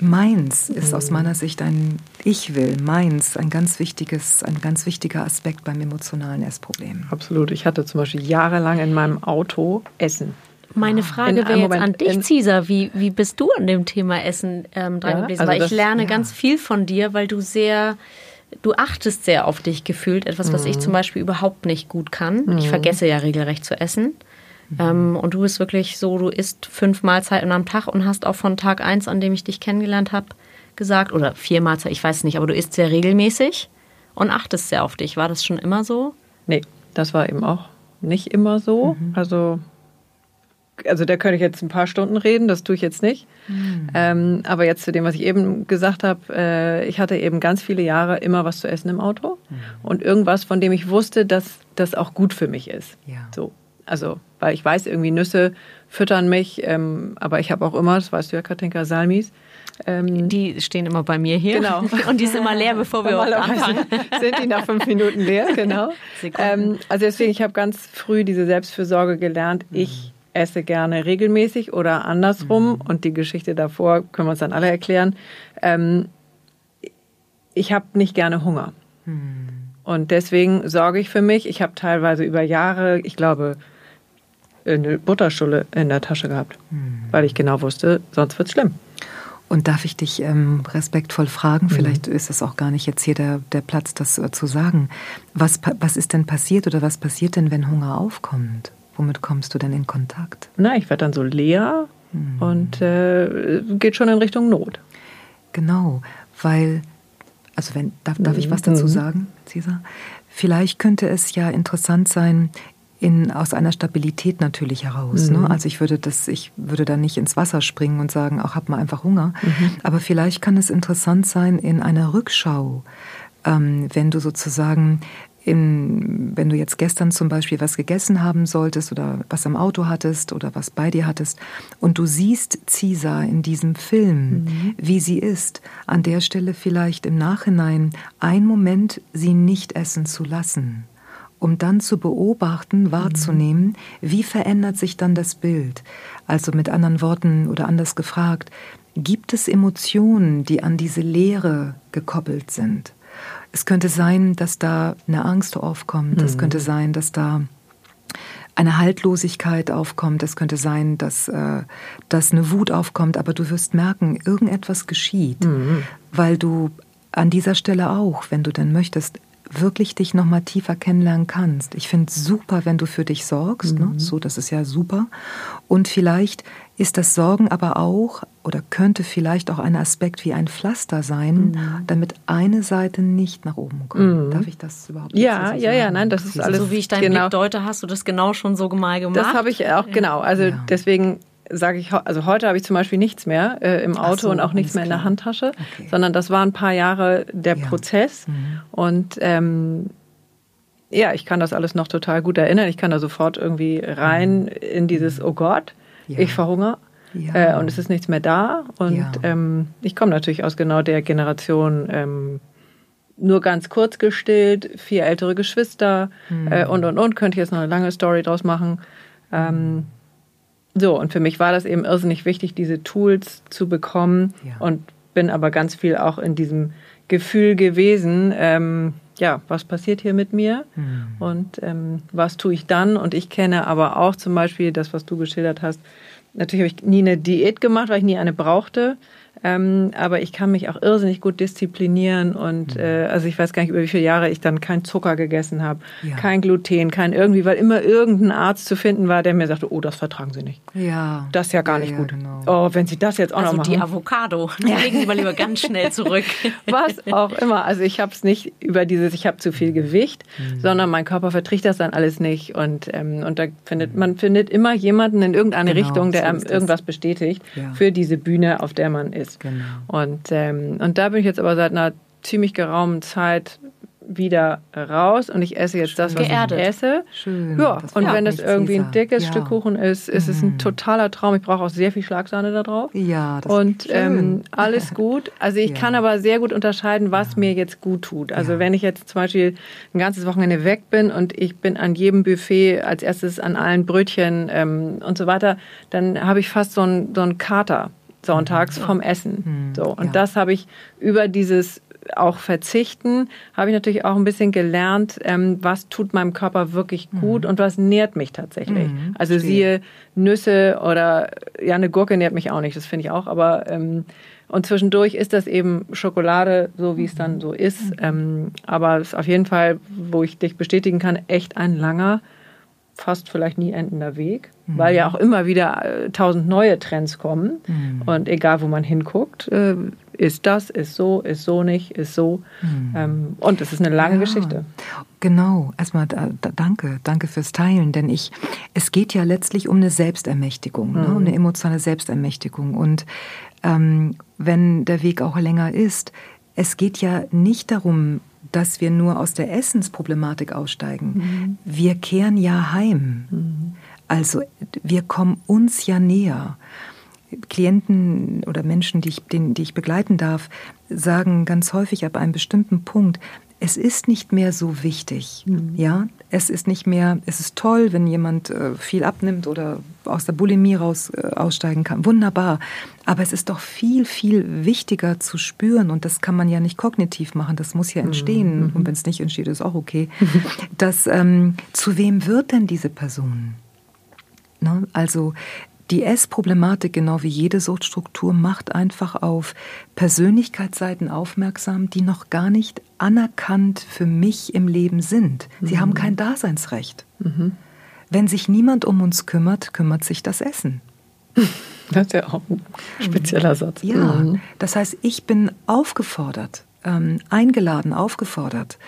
Meins ist mhm. aus meiner Sicht ein Ich will, meins, ein ganz wichtiges, ein ganz wichtiger Aspekt beim emotionalen Essproblem.
Absolut. Ich hatte zum Beispiel jahrelang in meinem Auto Essen.
Meine. Frage wäre jetzt an dich, Cesar. Wie, wie bist du an dem Thema Essen ähm, dran ja, gewesen? Also weil das, ich lerne ja. ganz viel von dir, weil du sehr du achtest sehr auf dich gefühlt, etwas, was mhm. ich zum Beispiel überhaupt nicht gut kann. Mhm. Ich vergesse ja regelrecht zu essen. Mhm. Ähm, und du bist wirklich so, du isst fünf Mahlzeiten am Tag und hast auch von Tag eins, an dem ich dich kennengelernt habe, gesagt, oder vier Mahlzeiten, ich weiß nicht, aber du isst sehr regelmäßig und achtest sehr auf dich. War das schon immer so?
Nee, das war eben auch nicht immer so. Mhm. Also also da könnte ich jetzt ein paar Stunden reden, das tue ich jetzt nicht. Mhm. Ähm, aber jetzt zu dem, was ich eben gesagt habe, äh, ich hatte eben ganz viele Jahre immer was zu essen im Auto mhm. und irgendwas, von dem ich wusste, dass das auch gut für mich ist. Ja. So, also weil ich weiß, irgendwie Nüsse füttern mich, ähm, aber ich habe auch immer, das weißt du ja, Katinka, Salmis.
Ähm, die stehen immer bei mir hier. Genau. *laughs* Und die sind immer leer, bevor wir anfangen. *laughs*
sind die nach fünf Minuten leer, genau. *laughs* Ähm, also deswegen, ich habe ganz früh diese Selbstfürsorge gelernt. Mhm. Ich esse gerne regelmäßig oder andersrum. Mhm. Und die Geschichte davor können wir uns dann alle erklären. Ähm, ich habe nicht gerne Hunger. Mhm. Und deswegen sorge ich für mich. Ich habe teilweise über Jahre, ich glaube, eine Butterstulle in der Tasche gehabt, mhm. weil ich genau wusste, sonst wird es schlimm.
Und darf ich dich ähm, respektvoll fragen, mhm. vielleicht ist es auch gar nicht jetzt hier der, der Platz, das äh, zu sagen. Was, was ist denn passiert oder was passiert denn, wenn Hunger aufkommt? Womit kommst du denn in Kontakt?
Na, ich werde dann so leer hm. und äh, geht schon in Richtung Not.
Genau, weil, also wenn, darf, darf ich was dazu mhm. sagen, Cesar? Vielleicht könnte es ja interessant sein, in, aus einer Stabilität natürlich heraus. Ne? Mhm. Ne? Also ich würde das, ich würde da nicht ins Wasser springen und sagen, auch hab mal einfach Hunger. Mhm. Aber vielleicht kann es interessant sein in einer Rückschau, ähm, wenn du sozusagen in, wenn du jetzt gestern zum Beispiel was gegessen haben solltest oder was am Auto hattest oder was bei dir hattest und du siehst Cisa in diesem Film, mhm. wie sie ist, an der Stelle vielleicht im Nachhinein einen Moment sie nicht essen zu lassen, um dann zu beobachten, wahrzunehmen, mhm. wie verändert sich dann das Bild. Also mit anderen Worten oder anders gefragt, gibt es Emotionen, die an diese Leere gekoppelt sind? Es könnte sein, dass da eine Angst aufkommt. Es mhm. könnte sein, dass da eine Haltlosigkeit aufkommt. Es könnte sein, dass, äh, dass eine Wut aufkommt. Aber du wirst merken, irgendetwas geschieht, mhm. weil du an dieser Stelle auch, wenn du denn möchtest, wirklich dich noch mal tiefer kennenlernen kannst. Ich finde es super, wenn du für dich sorgst, ne? mhm. ne? so das ist ja super. Und vielleicht ist das Sorgen aber auch oder könnte vielleicht auch ein Aspekt wie ein Pflaster sein, mhm. damit eine Seite nicht nach oben kommt. Mhm. Darf ich das überhaupt
Ja, so ja, ja, nein, das ist alles
so wie ich deinen genau. Blick deute, hast du das genau schon so mal gemacht.
Das habe ich auch genau, also ja. deswegen sage ich, also heute habe ich zum Beispiel nichts mehr äh, im Auto so, und auch nichts mehr in der Handtasche, okay. sondern das war ein paar Jahre der ja. Prozess mhm. und ähm, ja, ich kann das alles noch total gut erinnern. Ich kann da sofort irgendwie rein mhm. in dieses, oh Gott, ja. ich verhungere. Ja. Äh, und es ist nichts mehr da. Und ja. ähm, ich komme natürlich aus genau der Generation, ähm, nur ganz kurz gestillt, vier ältere Geschwister mhm. äh, und und und. Könnte ich jetzt noch eine lange Story draus machen. Ähm, so, und für mich war das eben irrsinnig wichtig, diese Tools zu bekommen und bin aber ganz viel auch in diesem Gefühl gewesen, ähm, ja, was passiert hier mit mir mhm. und ähm, was tue ich dann? Und ich kenne aber auch zum Beispiel das, was du geschildert hast, Natürlich habe ich nie eine Diät gemacht, weil ich nie eine brauchte. Ähm, aber ich kann mich auch irrsinnig gut disziplinieren und mhm. äh, also ich weiß gar nicht, über wie viele Jahre ich dann kein Zucker gegessen habe, ja. kein Gluten, kein irgendwie, weil immer irgendein Arzt zu finden war, der mir sagte, oh, das vertragen Sie nicht.
Ja.
Das ist ja gar
ja,
nicht
ja,
gut.
Genau.
Oh, wenn Sie das jetzt auch
also
noch machen. *laughs*
die Avocado, ja. legen Sie mal lieber ganz schnell zurück. *laughs*
Was auch immer. Also ich habe es nicht über dieses, ich habe zu viel Gewicht, mhm. sondern mein Körper verträgt das dann alles nicht und ähm, und da findet man findet immer jemanden in irgendeine genau, Richtung, der so irgendwas bestätigt für diese Bühne, auf der man ist. Genau. Und, ähm, und da bin ich jetzt aber seit einer ziemlich geraumen Zeit wieder raus und ich esse jetzt Schön. das, was Geerdet. ich esse.
Schön.
Ja, das und wenn das irgendwie ein dickes ja. Stück Kuchen ist, ist es ein mhm. totaler Traum. Ich brauche auch sehr viel Schlagsahne da drauf.
Ja,
das Und ähm, alles *laughs* gut. Also ich ja. kann aber sehr gut unterscheiden, was ja. mir jetzt gut tut. Also wenn ich jetzt zum Beispiel ein ganzes Wochenende weg bin und ich bin an jedem Buffet als erstes an allen Brötchen ähm, und so weiter, dann habe ich fast so einen so einen Kater sonntags vom Essen. Hm, so und ja. das habe ich über dieses auch verzichten, habe ich natürlich auch ein bisschen gelernt, ähm, was tut meinem Körper wirklich gut mhm. und was nährt mich tatsächlich. Mhm, also siehe Nüsse oder ja eine Gurke nährt mich auch nicht, das finde ich auch, aber ähm, und zwischendurch ist das eben Schokolade, so wie es dann so ist. Mhm. Ähm, aber es ist auf jeden Fall, wo ich dich bestätigen kann, echt ein langer fast vielleicht nie endender Weg, mhm. weil ja auch immer wieder äh, tausend neue Trends kommen. Mhm. Und egal, wo man hinguckt, äh, ist das, ist so, ist so nicht, ist so. Mhm. Ähm, und es ist eine lange ja, Geschichte.
Genau. Erstmal da, da, danke, danke fürs Teilen, denn ich, es geht ja letztlich um eine Selbstermächtigung, ne? um eine emotionale Selbstermächtigung. Und ähm, wenn der Weg auch länger ist, es geht ja nicht darum, dass wir nur aus der Essensproblematik aussteigen. Mhm. Wir kehren ja heim. Mhm. Also wir kommen uns ja näher. Klienten oder Menschen, die ich, den, die ich begleiten darf, sagen ganz häufig ab einem bestimmten Punkt, es ist nicht mehr so wichtig. Mhm. Ja, es ist nicht mehr, es ist toll, wenn jemand äh, viel abnimmt oder aus der Bulimie raus äh, aussteigen kann. Wunderbar. Aber es ist doch viel, viel wichtiger zu spüren und das kann man ja nicht kognitiv machen. Das muss ja mhm. entstehen. Mhm. Und wenn es nicht entsteht, ist auch okay. *laughs* dass, ähm, zu wem wird denn diese Person? Ne? Also die Essproblematik, genau wie jede Suchtstruktur, macht einfach auf Persönlichkeitsseiten aufmerksam, die noch gar nicht anerkannt für mich im Leben sind. Sie mhm. haben kein Daseinsrecht. Mhm. Wenn sich niemand um uns kümmert, kümmert sich das Essen. *laughs*
Das ist ja auch ein spezieller Satz.
Ja, mhm. das heißt, ich bin aufgefordert, ähm, eingeladen, aufgefordert,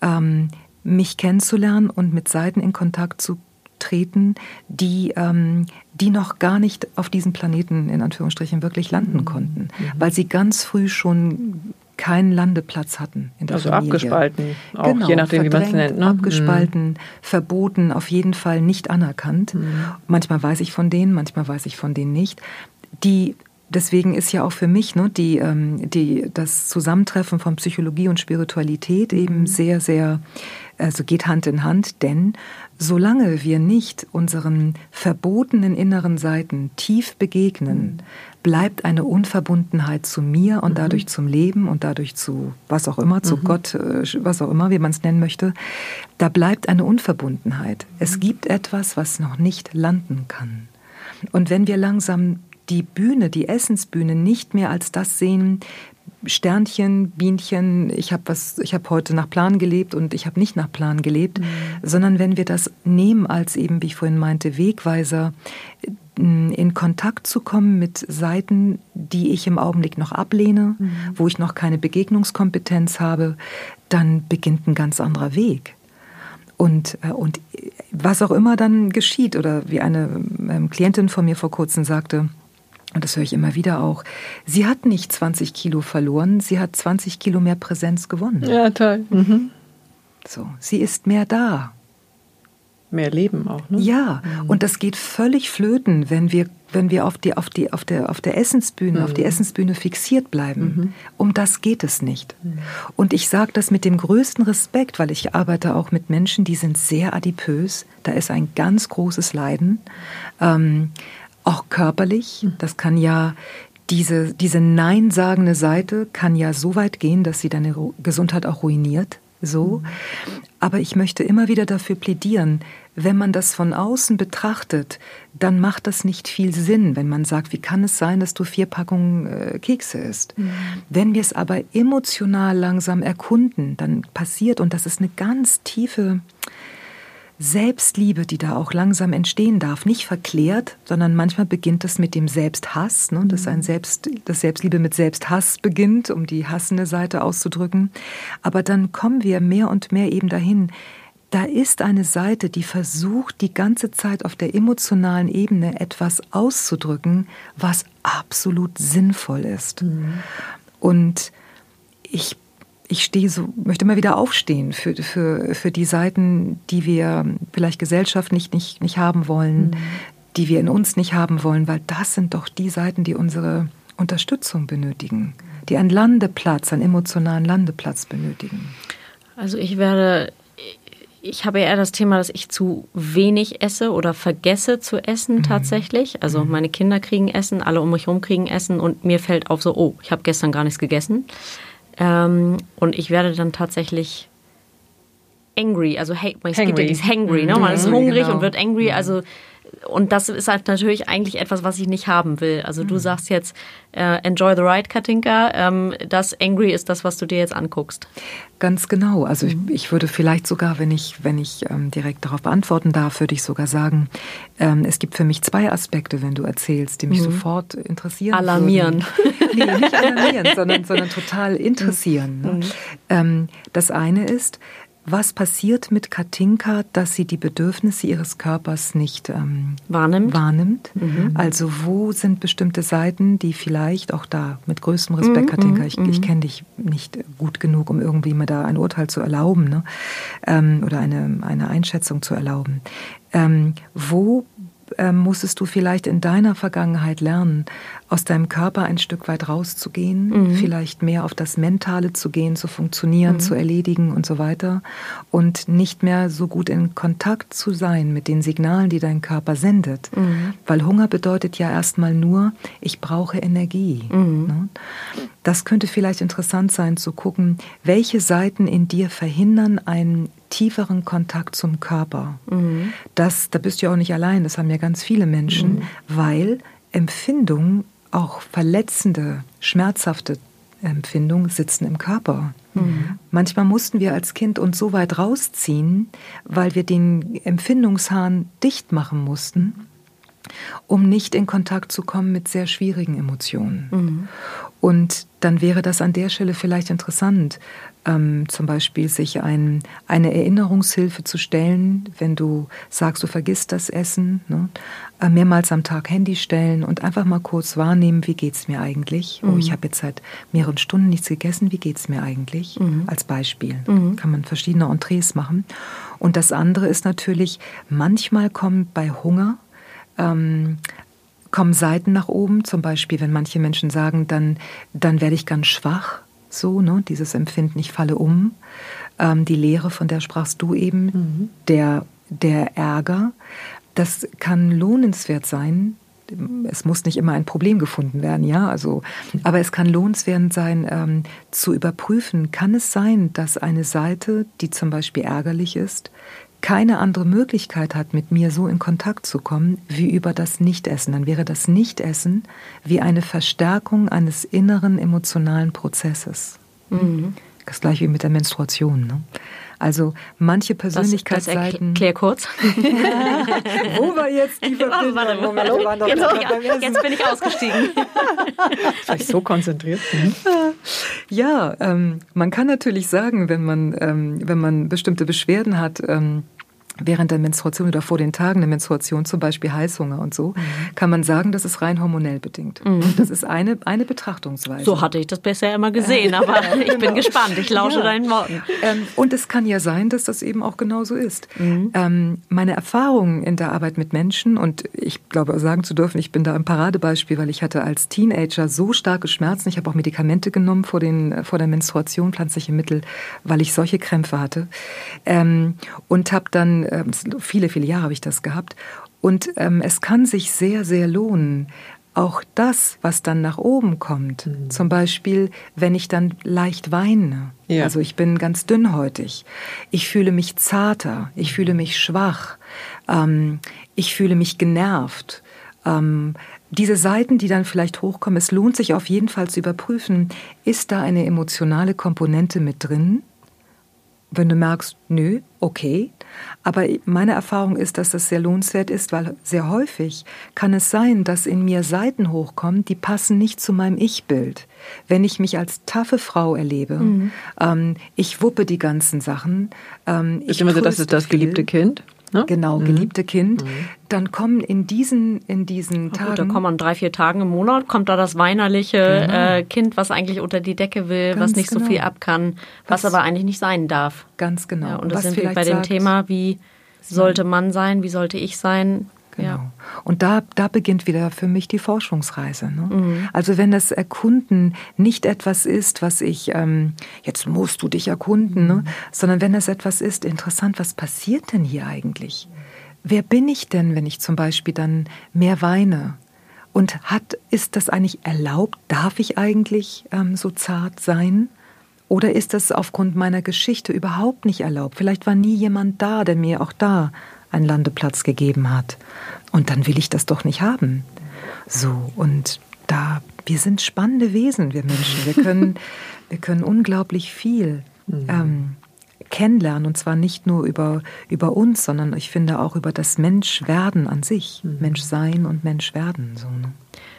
ähm, mich kennenzulernen und mit Seiten in Kontakt zu treten, die, ähm, die noch gar nicht auf diesem Planeten in Anführungsstrichen wirklich landen mhm. konnten, mhm. weil sie ganz früh schon keinen Landeplatz hatten in der
also
Familie.
abgespalten, auch genau, je nachdem, wie man es nennt. Ne?
Abgespalten, mhm. verboten, auf jeden Fall nicht anerkannt. Mhm. Manchmal weiß ich von denen, manchmal weiß ich von denen nicht. Die Deswegen ist ja auch für mich ne, die, ähm, die, das Zusammentreffen von Psychologie und Spiritualität eben mhm. sehr, sehr, also geht Hand in Hand, denn solange wir nicht unseren verbotenen inneren Seiten tief begegnen, mhm. bleibt eine Unverbundenheit zu mir und mhm. dadurch zum Leben und dadurch zu was auch immer, zu mhm. Gott, äh, was auch immer, wie man es nennen möchte, da bleibt eine Unverbundenheit. Es mhm. gibt etwas, was noch nicht landen kann. Und wenn wir langsam die Bühne, die Essensbühne nicht mehr als das sehen, Sternchen, Bienchen, ich habe was, ich habe heute nach Plan gelebt und ich habe nicht nach Plan gelebt, mhm. sondern wenn wir das nehmen als eben, wie ich vorhin meinte, Wegweiser, in Kontakt zu kommen mit Seiten, die ich im Augenblick noch ablehne, mhm. wo ich noch keine Begegnungskompetenz habe, dann beginnt ein ganz anderer Weg. Und, äh, und was auch immer dann geschieht, oder wie eine ähm, Klientin von mir vor kurzem sagte, und das höre ich immer wieder auch, sie hat nicht 20 Kilo verloren, sie hat 20 Kilo mehr Präsenz gewonnen.
Ja, toll. Mhm.
So, sie ist mehr da.
Mehr Leben auch, ne?
Ja, mhm. und das geht völlig flöten, wenn wir, wenn wir auf, die, auf, die, auf, der, auf der Essensbühne, mhm. auf die mhm. Essensbühne fixiert bleiben. Mhm. Um das geht es nicht. Mhm. Und ich sage das mit dem größten Respekt, weil ich arbeite auch mit Menschen, die sind sehr adipös. Da ist ein ganz großes Leiden. Ähm, auch körperlich. Das kann ja diese, diese Nein-sagende Seite kann ja so weit gehen, dass sie deine Gesundheit auch ruiniert. So. Aber ich möchte immer wieder dafür plädieren, wenn man das von außen betrachtet, dann macht das nicht viel Sinn, wenn man sagt, wie kann es sein, dass du vier Packungen äh, Kekse isst. Mhm. Wenn wir es aber emotional langsam erkunden, dann passiert, und das ist eine ganz tiefe Selbstliebe, die da auch langsam entstehen darf, nicht verklärt, sondern manchmal beginnt es mit dem Selbsthass, ne? dass ein Selbst, das Selbstliebe mit Selbsthass beginnt, um die hassende Seite auszudrücken. Aber dann kommen wir mehr und mehr eben dahin. Da ist eine Seite, die versucht, die ganze Zeit auf der emotionalen Ebene etwas auszudrücken, was absolut sinnvoll ist. Mhm. Und ich ich stehe so, möchte immer wieder aufstehen für, für, für die Seiten, die wir vielleicht gesellschaftlich nicht, nicht haben wollen, mhm. die wir in uns nicht haben wollen, weil das sind doch die Seiten, die unsere Unterstützung benötigen, die einen Landeplatz, einen emotionalen Landeplatz benötigen.
Also ich werde, ich habe eher das Thema, dass ich zu wenig esse oder vergesse zu essen mhm. tatsächlich. Also mhm. meine Kinder kriegen Essen, alle um mich herum kriegen Essen und mir fällt auf so, oh, ich habe gestern gar nichts gegessen. Ähm, und ich werde dann tatsächlich angry, also hey, es gibt ja dieses hangry, ne? man ist mhm, hungrig genau. und wird angry, also und das ist halt natürlich eigentlich etwas, was ich nicht haben will. Also du mhm. sagst jetzt, äh, enjoy the ride, Katinka. Ähm, das Angry ist das, was du dir jetzt anguckst.
Ganz genau. Also mhm. ich, ich, würde vielleicht sogar, wenn ich, wenn ich ähm, direkt darauf beantworten darf, würde ich sogar sagen, ähm, es gibt für mich zwei Aspekte, wenn du erzählst, die mich mhm. sofort interessieren.
Alarmieren.
Würden. *laughs* Nee, nicht alarmieren, sondern, sondern total *laughs* interessieren. Ne? Mhm. Ähm, das eine ist, was passiert mit Katinka, dass sie die Bedürfnisse ihres Körpers nicht ähm,
wahrnimmt?
wahrnimmt? Mhm. Also wo sind bestimmte Seiten, die vielleicht auch da mit größtem Respekt, mhm. Katinka, ich, ich mhm. kenne dich nicht gut genug, um irgendwie mir da ein Urteil zu erlauben ne? Ähm, oder eine, eine Einschätzung zu erlauben. Ähm, wo ähm, musstest du vielleicht in deiner Vergangenheit lernen, aus deinem Körper ein Stück weit rauszugehen, mhm. vielleicht mehr auf das Mentale zu gehen, zu funktionieren, mhm. zu erledigen und so weiter und nicht mehr so gut in Kontakt zu sein mit den Signalen, die dein Körper sendet. Mhm. Weil Hunger bedeutet ja erstmal nur, ich brauche Energie. Mhm. Ne? Das könnte vielleicht interessant sein zu gucken, welche Seiten in dir verhindern einen tieferen Kontakt zum Körper. Mhm. Das, da bist du ja auch nicht allein, das haben ja ganz viele Menschen, mhm. weil Empfindungen auch verletzende, schmerzhafte Empfindungen sitzen im Körper. Mhm. Manchmal mussten wir als Kind uns so weit rausziehen, weil wir den Empfindungshahn dicht machen mussten, um nicht in Kontakt zu kommen mit sehr schwierigen Emotionen. Mhm. Und dann wäre das an der Stelle vielleicht interessant, ähm, zum Beispiel sich ein, eine Erinnerungshilfe zu stellen, wenn du sagst, du vergisst das Essen, ne? äh, mehrmals am Tag Handy stellen und einfach mal kurz wahrnehmen, wie geht es mir eigentlich? Mhm. Oh, ich habe jetzt seit mehreren Stunden nichts gegessen, wie geht es mir eigentlich? Mhm. Als Beispiel mhm. kann man verschiedene Entrees machen. Und das andere ist natürlich, manchmal kommen bei Hunger ähm, kommen Seiten nach oben, zum Beispiel, wenn manche Menschen sagen, dann, dann werde ich ganz schwach, so, ne, dieses Empfinden, ich falle um. Ähm, die Lehre, von der sprachst du eben, mhm. der, der Ärger, das kann lohnenswert sein. Es muss nicht immer ein Problem gefunden werden, ja, also, aber es kann lohnenswert sein, ähm, zu überprüfen, kann es sein, dass eine Seite, die zum Beispiel ärgerlich ist, keine andere Möglichkeit hat, mit mir so in Kontakt zu kommen, wie über das Nichtessen. Dann wäre das Nichtessen wie eine Verstärkung eines inneren emotionalen Prozesses. Mhm. Das gleiche wie mit der Menstruation. Ne? Also manche Persönlichkeitsseiten.
Klär kurz. *laughs*
Wo war jetzt die *laughs* Verbindung? Warte,
Moment, Moment, jetzt, jetzt, bin ich ausgestiegen. *laughs*
War ich so konzentriert? Mhm.
Ja, ähm, man kann natürlich sagen, wenn man, ähm, wenn man bestimmte Beschwerden hat, ähm, während der Menstruation oder vor den Tagen der Menstruation, zum Beispiel Heißhunger und so, mhm. kann man sagen, das ist rein hormonell bedingt. Mhm. Das ist eine, eine Betrachtungsweise.
So hatte ich das bisher immer gesehen, *laughs* aber ich bin gespannt. Ich lausche ja. deinen Worten.
Ähm, und es kann ja sein, dass das eben auch genauso ist. Mhm. Ähm, meine Erfahrungen in der Arbeit mit Menschen, und ich glaube sagen zu dürfen, ich bin da ein Paradebeispiel, weil ich hatte als Teenager so starke Schmerzen. Ich habe auch Medikamente genommen vor, den, vor der Menstruation, pflanzliche Mittel, weil ich solche Krämpfe hatte. Ähm, und habe dann ähm, viele, viele Jahre habe ich das gehabt. Und ähm, es kann sich sehr, sehr lohnen, auch das, was dann nach oben kommt, mhm. zum Beispiel, wenn ich dann leicht weine, ja. also ich bin ganz dünnhäutig, ich fühle mich zarter, ich fühle mich schwach, ähm, ich fühle mich genervt. Ähm, diese Seiten, die dann vielleicht hochkommen, es lohnt sich auf jeden Fall zu überprüfen, ist da eine emotionale Komponente mit drin? Wenn du merkst, nö, okay. Aber meine Erfahrung ist, dass das sehr lohnenswert ist, weil sehr häufig kann es sein, dass in mir Seiten hochkommen, die passen nicht zu meinem Ich-Bild. Wenn ich mich als taffe Frau erlebe, mhm. ähm, ich wuppe die ganzen Sachen.
Ähm, ist immer so, das ist das geliebte Kind?
Ne? Genau, mhm. geliebte Kind. Mhm. Dann kommen in diesen, in diesen Tagen. Gut,
da kommen an drei, vier Tagen im Monat, kommt da das weinerliche genau. äh, Kind, was eigentlich unter die Decke will, Ganz was nicht genau. so viel ab kann, was, was, aber eigentlich nicht sein darf.
Ganz genau. Ja,
und das was sind wir bei dem Thema, wie sollte man sein, wie sollte ich sein,
Genau. Ja. Und da, da beginnt wieder für mich die Forschungsreise. Ne? Mhm. Also wenn das Erkunden nicht etwas ist, was ich, ähm, jetzt musst du dich erkunden, ne? mhm. ne? sondern wenn es etwas ist, interessant, was passiert denn hier eigentlich? Wer bin ich denn, wenn ich zum Beispiel dann mehr weine? Und hat, ist das eigentlich erlaubt? Darf ich eigentlich ähm, so zart sein? Oder ist das aufgrund meiner Geschichte überhaupt nicht erlaubt? Vielleicht war nie jemand da, der mir auch da einen Landeplatz gegeben hat. Und dann will ich das doch nicht haben. So, und da, wir sind spannende Wesen, wir Menschen. Wir können, *laughs* wir können unglaublich viel mhm. ähm, kennenlernen. Und zwar nicht nur über, über uns, sondern ich finde auch über das Menschwerden an sich. Mhm. Menschsein und Menschwerden. So, ne?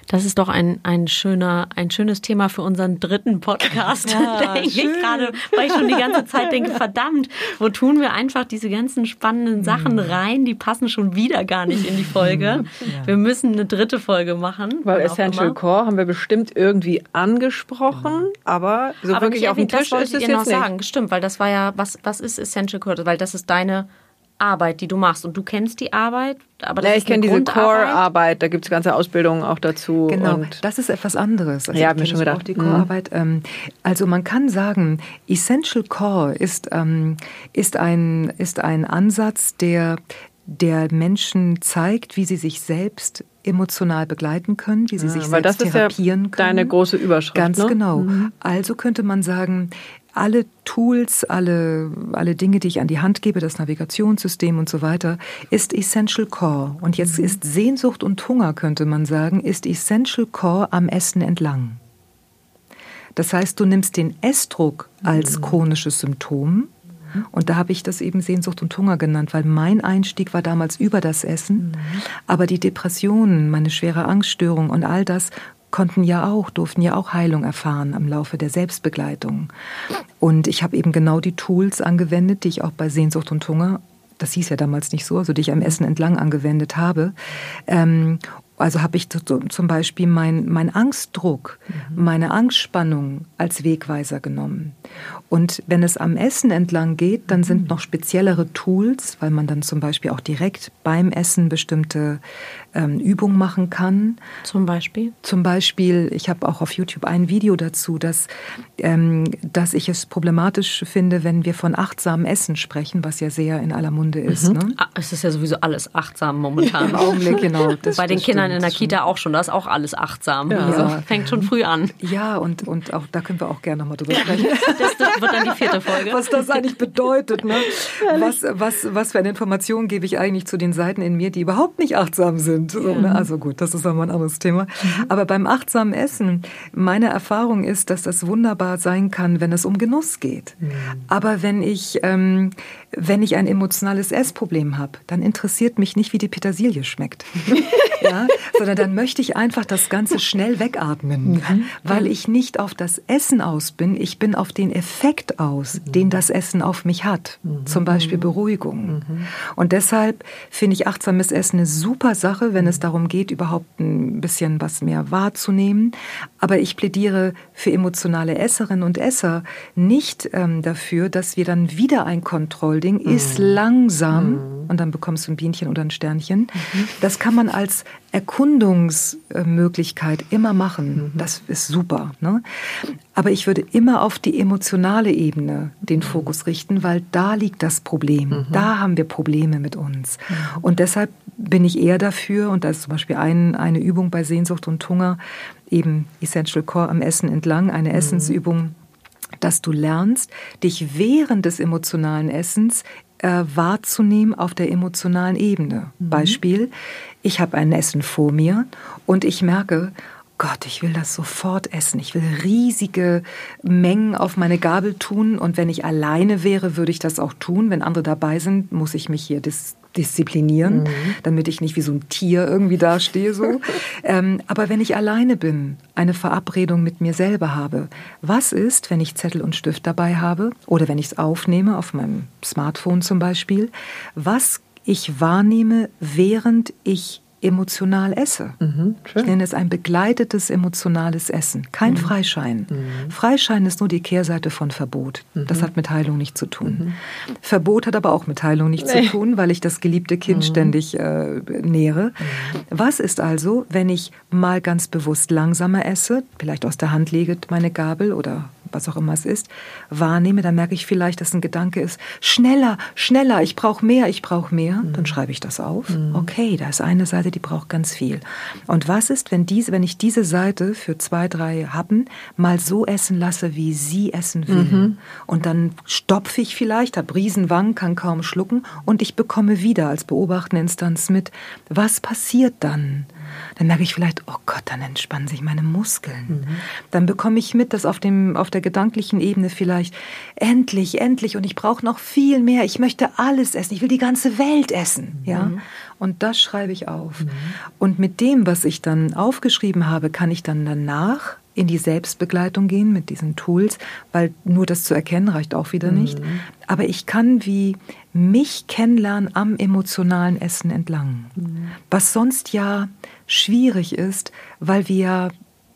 Das ist doch ein, ein, schöner, ein schönes Thema für unseren dritten Podcast. *laughs* Ja, *laughs* ich gerade, weil ich schon die ganze Zeit denke, *laughs* verdammt, wo tun wir einfach diese ganzen spannenden Sachen mhm. rein? Die passen schon wieder gar nicht in die Folge. Ja. Wir müssen eine dritte Folge machen.
Weil Essential Core haben wir bestimmt irgendwie angesprochen, aber so aber wirklich auf dem Tisch ist es jetzt noch nicht. sagen.
Stimmt, weil das war ja, was, was ist Essential Core? Weil das ist deine Arbeit, die du machst. Und du kennst die Arbeit, aber das
ja, ich kenne diese Core-Arbeit, da gibt es ganze Ausbildungen auch dazu.
Genau, das ist etwas anderes.
Also ja, habe mir schon gedacht.
Auch die Core-Arbeit. Mhm. Also man kann sagen, Essential Core ist, ähm, ist, ein, ist ein Ansatz, der der Menschen zeigt, wie sie sich selbst emotional begleiten können, wie sie ja, sich selbst therapieren ja können.
Deine große Überschrift.
Ganz
ne?
genau. Mhm. Also könnte man sagen, alle Tools, alle, alle Dinge, die ich an die Hand gebe, das Navigationssystem und so weiter, ist Essential Core. Und jetzt mhm. ist Sehnsucht und Hunger, könnte man sagen, ist Essential Core am Essen entlang. Das heißt, du nimmst den Essdruck als mhm. chronisches Symptom und da habe ich das eben Sehnsucht und Hunger genannt, weil mein Einstieg war damals über das Essen. Mhm. Aber die Depressionen, meine schwere Angststörung und all das konnten ja auch, durften ja auch Heilung erfahren am Laufe der Selbstbegleitung. Und ich habe eben genau die Tools angewendet, die ich auch bei Sehnsucht und Hunger das hieß ja damals nicht so, also die ich am Essen entlang angewendet habe. Ähm, also habe ich zum Beispiel mein, mein Angstdruck, mhm. meine Angstspannung als Wegweiser genommen. Und wenn es am Essen entlang geht, dann sind mhm. noch speziellere Tools, weil man dann zum Beispiel auch direkt beim Essen bestimmte ähm, Übungen machen kann.
Zum Beispiel?
Zum Beispiel, ich habe auch auf YouTube ein Video dazu, dass, ähm, dass ich es problematisch finde, wenn wir von achtsamem Essen sprechen, was ja sehr in aller Munde ist. Mhm. Ne?
Ah, es ist ja sowieso alles achtsam momentan.
Im Augenblick, genau. *laughs*
Bei den Kindern in der Kita auch schon, da ist auch alles achtsam. Ja. Also fängt schon früh an.
Ja, und, und auch da können wir auch gerne nochmal drüber sprechen.
das, das, wird dann die vierte Folge.
Was das eigentlich bedeutet. Ne? Was, was, was für eine Information gebe ich eigentlich zu den Seiten in mir, die überhaupt nicht achtsam sind? So, ne? Also gut, das ist aber ein anderes Thema. Mhm. Aber beim achtsamen Essen, meine Erfahrung ist, dass das wunderbar sein kann, wenn es um Genuss geht. Mhm. Aber wenn ich, ähm, wenn ich ein emotionales Essproblem habe, dann interessiert mich nicht, wie die Petersilie schmeckt. *laughs* ja? Sondern dann möchte ich einfach das Ganze schnell wegatmen, mhm. weil ich nicht auf das Essen aus bin, ich bin auf den Effekt aus, mhm. den das Essen auf mich hat. Mhm. Zum Beispiel Beruhigung. Mhm. Und deshalb finde ich achtsames Essen eine super Sache, wenn es darum geht, überhaupt ein bisschen was mehr wahrzunehmen. Aber ich plädiere für emotionale Esserinnen und Esser nicht ähm, dafür, dass wir dann wieder ein Kontrollding mhm. ist langsam mhm. und dann bekommst du ein Bienchen oder ein Sternchen. Mhm. Das kann man als Erkundungsmöglichkeit immer machen. Mhm. Das ist super. Ne? Aber ich würde immer auf die emotionale Ebene den Fokus richten, weil da liegt das Problem. Mhm. Da haben wir Probleme mit uns. Mhm. Und deshalb bin ich eher dafür, und da ist zum Beispiel ein, eine Übung bei Sehnsucht und Hunger, eben Essential Core am Essen entlang, eine mhm. Essensübung, dass du lernst, dich während des emotionalen Essens äh, wahrzunehmen auf der emotionalen Ebene. Mhm. Beispiel, ich habe ein Essen vor mir und ich merke, Gott, ich will das sofort essen. Ich will riesige Mengen auf meine Gabel tun. Und wenn ich alleine wäre, würde ich das auch tun. Wenn andere dabei sind, muss ich mich hier dis disziplinieren, mhm. damit ich nicht wie so ein Tier irgendwie dastehe. So. *laughs* ähm, aber wenn ich alleine bin, eine Verabredung mit mir selber habe, was ist, wenn ich Zettel und Stift dabei habe oder wenn ich es aufnehme, auf meinem Smartphone zum Beispiel, was ich wahrnehme, während ich emotional esse. Mhm, ich nenne es ein begleitetes emotionales Essen, kein mhm. Freischein. Mhm. Freischein ist nur die Kehrseite von Verbot. Das mhm. hat mit Heilung nichts zu tun. Mhm. Verbot hat aber auch mit Heilung nichts nee. zu tun, weil ich das geliebte Kind mhm. ständig äh, nähere. Was ist also, wenn ich mal ganz bewusst langsamer esse, vielleicht aus der Hand lege meine Gabel oder was auch immer es ist, wahrnehme, dann merke ich vielleicht, dass ein Gedanke ist, schneller, schneller, ich brauche mehr, ich brauche mehr. Mhm. Dann schreibe ich das auf. Mhm. Okay, da ist eine Seite, die braucht ganz viel. Und was ist, wenn, diese, wenn ich diese Seite für zwei, drei Happen mal so essen lasse, wie sie essen will? Mhm. Und dann stopfe ich vielleicht, habe Riesenwangen, kann kaum schlucken und ich bekomme wieder als beobachtende Instanz mit, was passiert dann? Dann merke ich vielleicht, oh Gott, dann entspannen sich meine Muskeln. Mhm. Dann bekomme ich mit, dass auf, dem, auf der gedanklichen Ebene vielleicht endlich, endlich und ich brauche noch viel mehr. Ich möchte alles essen. Ich will die ganze Welt essen. Mhm. Ja? Und das schreibe ich auf. Mhm. Und mit dem, was ich dann aufgeschrieben habe, kann ich dann danach in die Selbstbegleitung gehen mit diesen Tools, weil nur das zu erkennen reicht auch wieder nicht. Mhm. Aber ich kann wie mich kennenlernen am emotionalen Essen entlang. Mhm. Was sonst ja schwierig ist, weil wir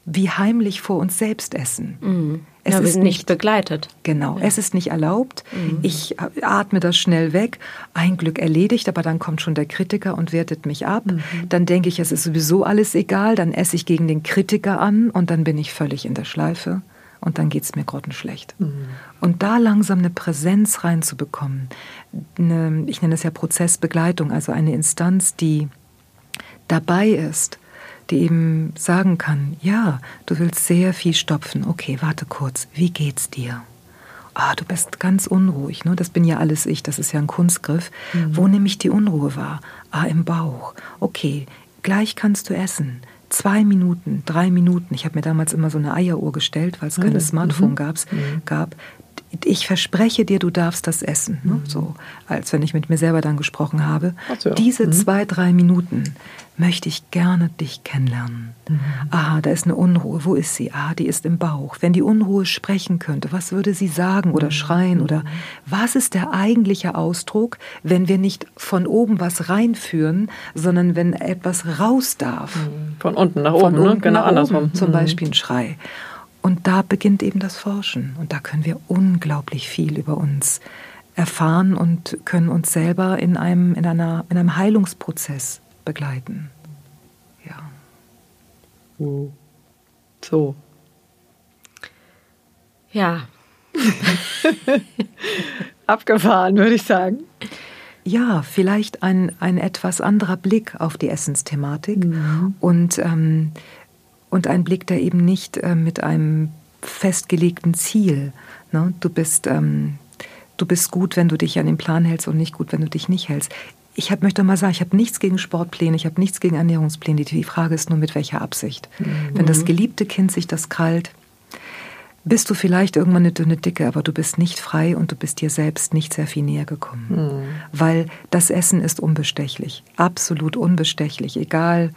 wie heimlich vor uns selbst essen.
Mhm. Es ja, ist nicht, nicht begleitet.
Genau, ja. es ist nicht erlaubt. Mhm. Ich atme das schnell weg. Ein Glück erledigt, aber dann kommt schon der Kritiker und wertet mich ab. Mhm. Dann denke ich, es ist sowieso alles egal. Dann esse ich gegen den Kritiker an und dann bin ich völlig in der Schleife und dann geht es mir grottenschlecht. Mhm. Und da langsam eine Präsenz reinzubekommen, eine, ich nenne es ja Prozessbegleitung, also eine Instanz, die dabei ist, die eben sagen kann, ja, du willst sehr viel stopfen. Okay, warte kurz, wie geht's dir? Ah, du bist ganz unruhig. Ne? Das bin ja alles ich, das ist ja ein Kunstgriff. Mhm. Wo nehme ich die Unruhe wahr? Ah, im Bauch. Okay, gleich kannst du essen. Zwei Minuten, drei Minuten. Ich habe mir damals immer so eine Eieruhr gestellt, weil es mhm. keine Smartphone mhm. gab. Ich verspreche dir, du darfst das essen. Ne? Mhm. So, als wenn ich mit mir selber dann gesprochen habe. So. Diese mhm. zwei, drei Minuten möchte ich gerne dich kennenlernen. Mhm. Aha, da ist eine Unruhe. Wo ist sie? Ah, die ist im Bauch. Wenn die Unruhe sprechen könnte, was würde sie sagen oder mhm. schreien? Oder was ist der eigentliche Ausdruck, wenn wir nicht von oben was reinführen, sondern wenn etwas raus darf?
Mhm. Von unten nach oben, ne?
genau andersrum. Zum Beispiel ein Schrei. Und da beginnt eben das Forschen. Und da können wir unglaublich viel über uns erfahren und können uns selber in einem, in einer, in einem Heilungsprozess begleiten. Ja.
So.
Ja. *laughs*
Abgefahren, würde ich sagen.
Ja, vielleicht ein, ein etwas anderer Blick auf die Essensthematik mhm. und ähm, und ein Blick, der eben nicht äh, mit einem festgelegten Ziel. Ne? Du, bist, ähm, du bist gut, wenn du dich an den Plan hältst und nicht gut, wenn du dich nicht hältst. Ich hab, möchte mal sagen, ich habe nichts gegen Sportpläne, ich habe nichts gegen Ernährungspläne. Die Frage ist nur, mit welcher Absicht. Mhm. Wenn das geliebte Kind sich das krallt, bist du vielleicht irgendwann eine dünne Dicke, aber du bist nicht frei und du bist dir selbst nicht sehr viel näher gekommen. Mhm. Weil das Essen ist unbestechlich, absolut unbestechlich, egal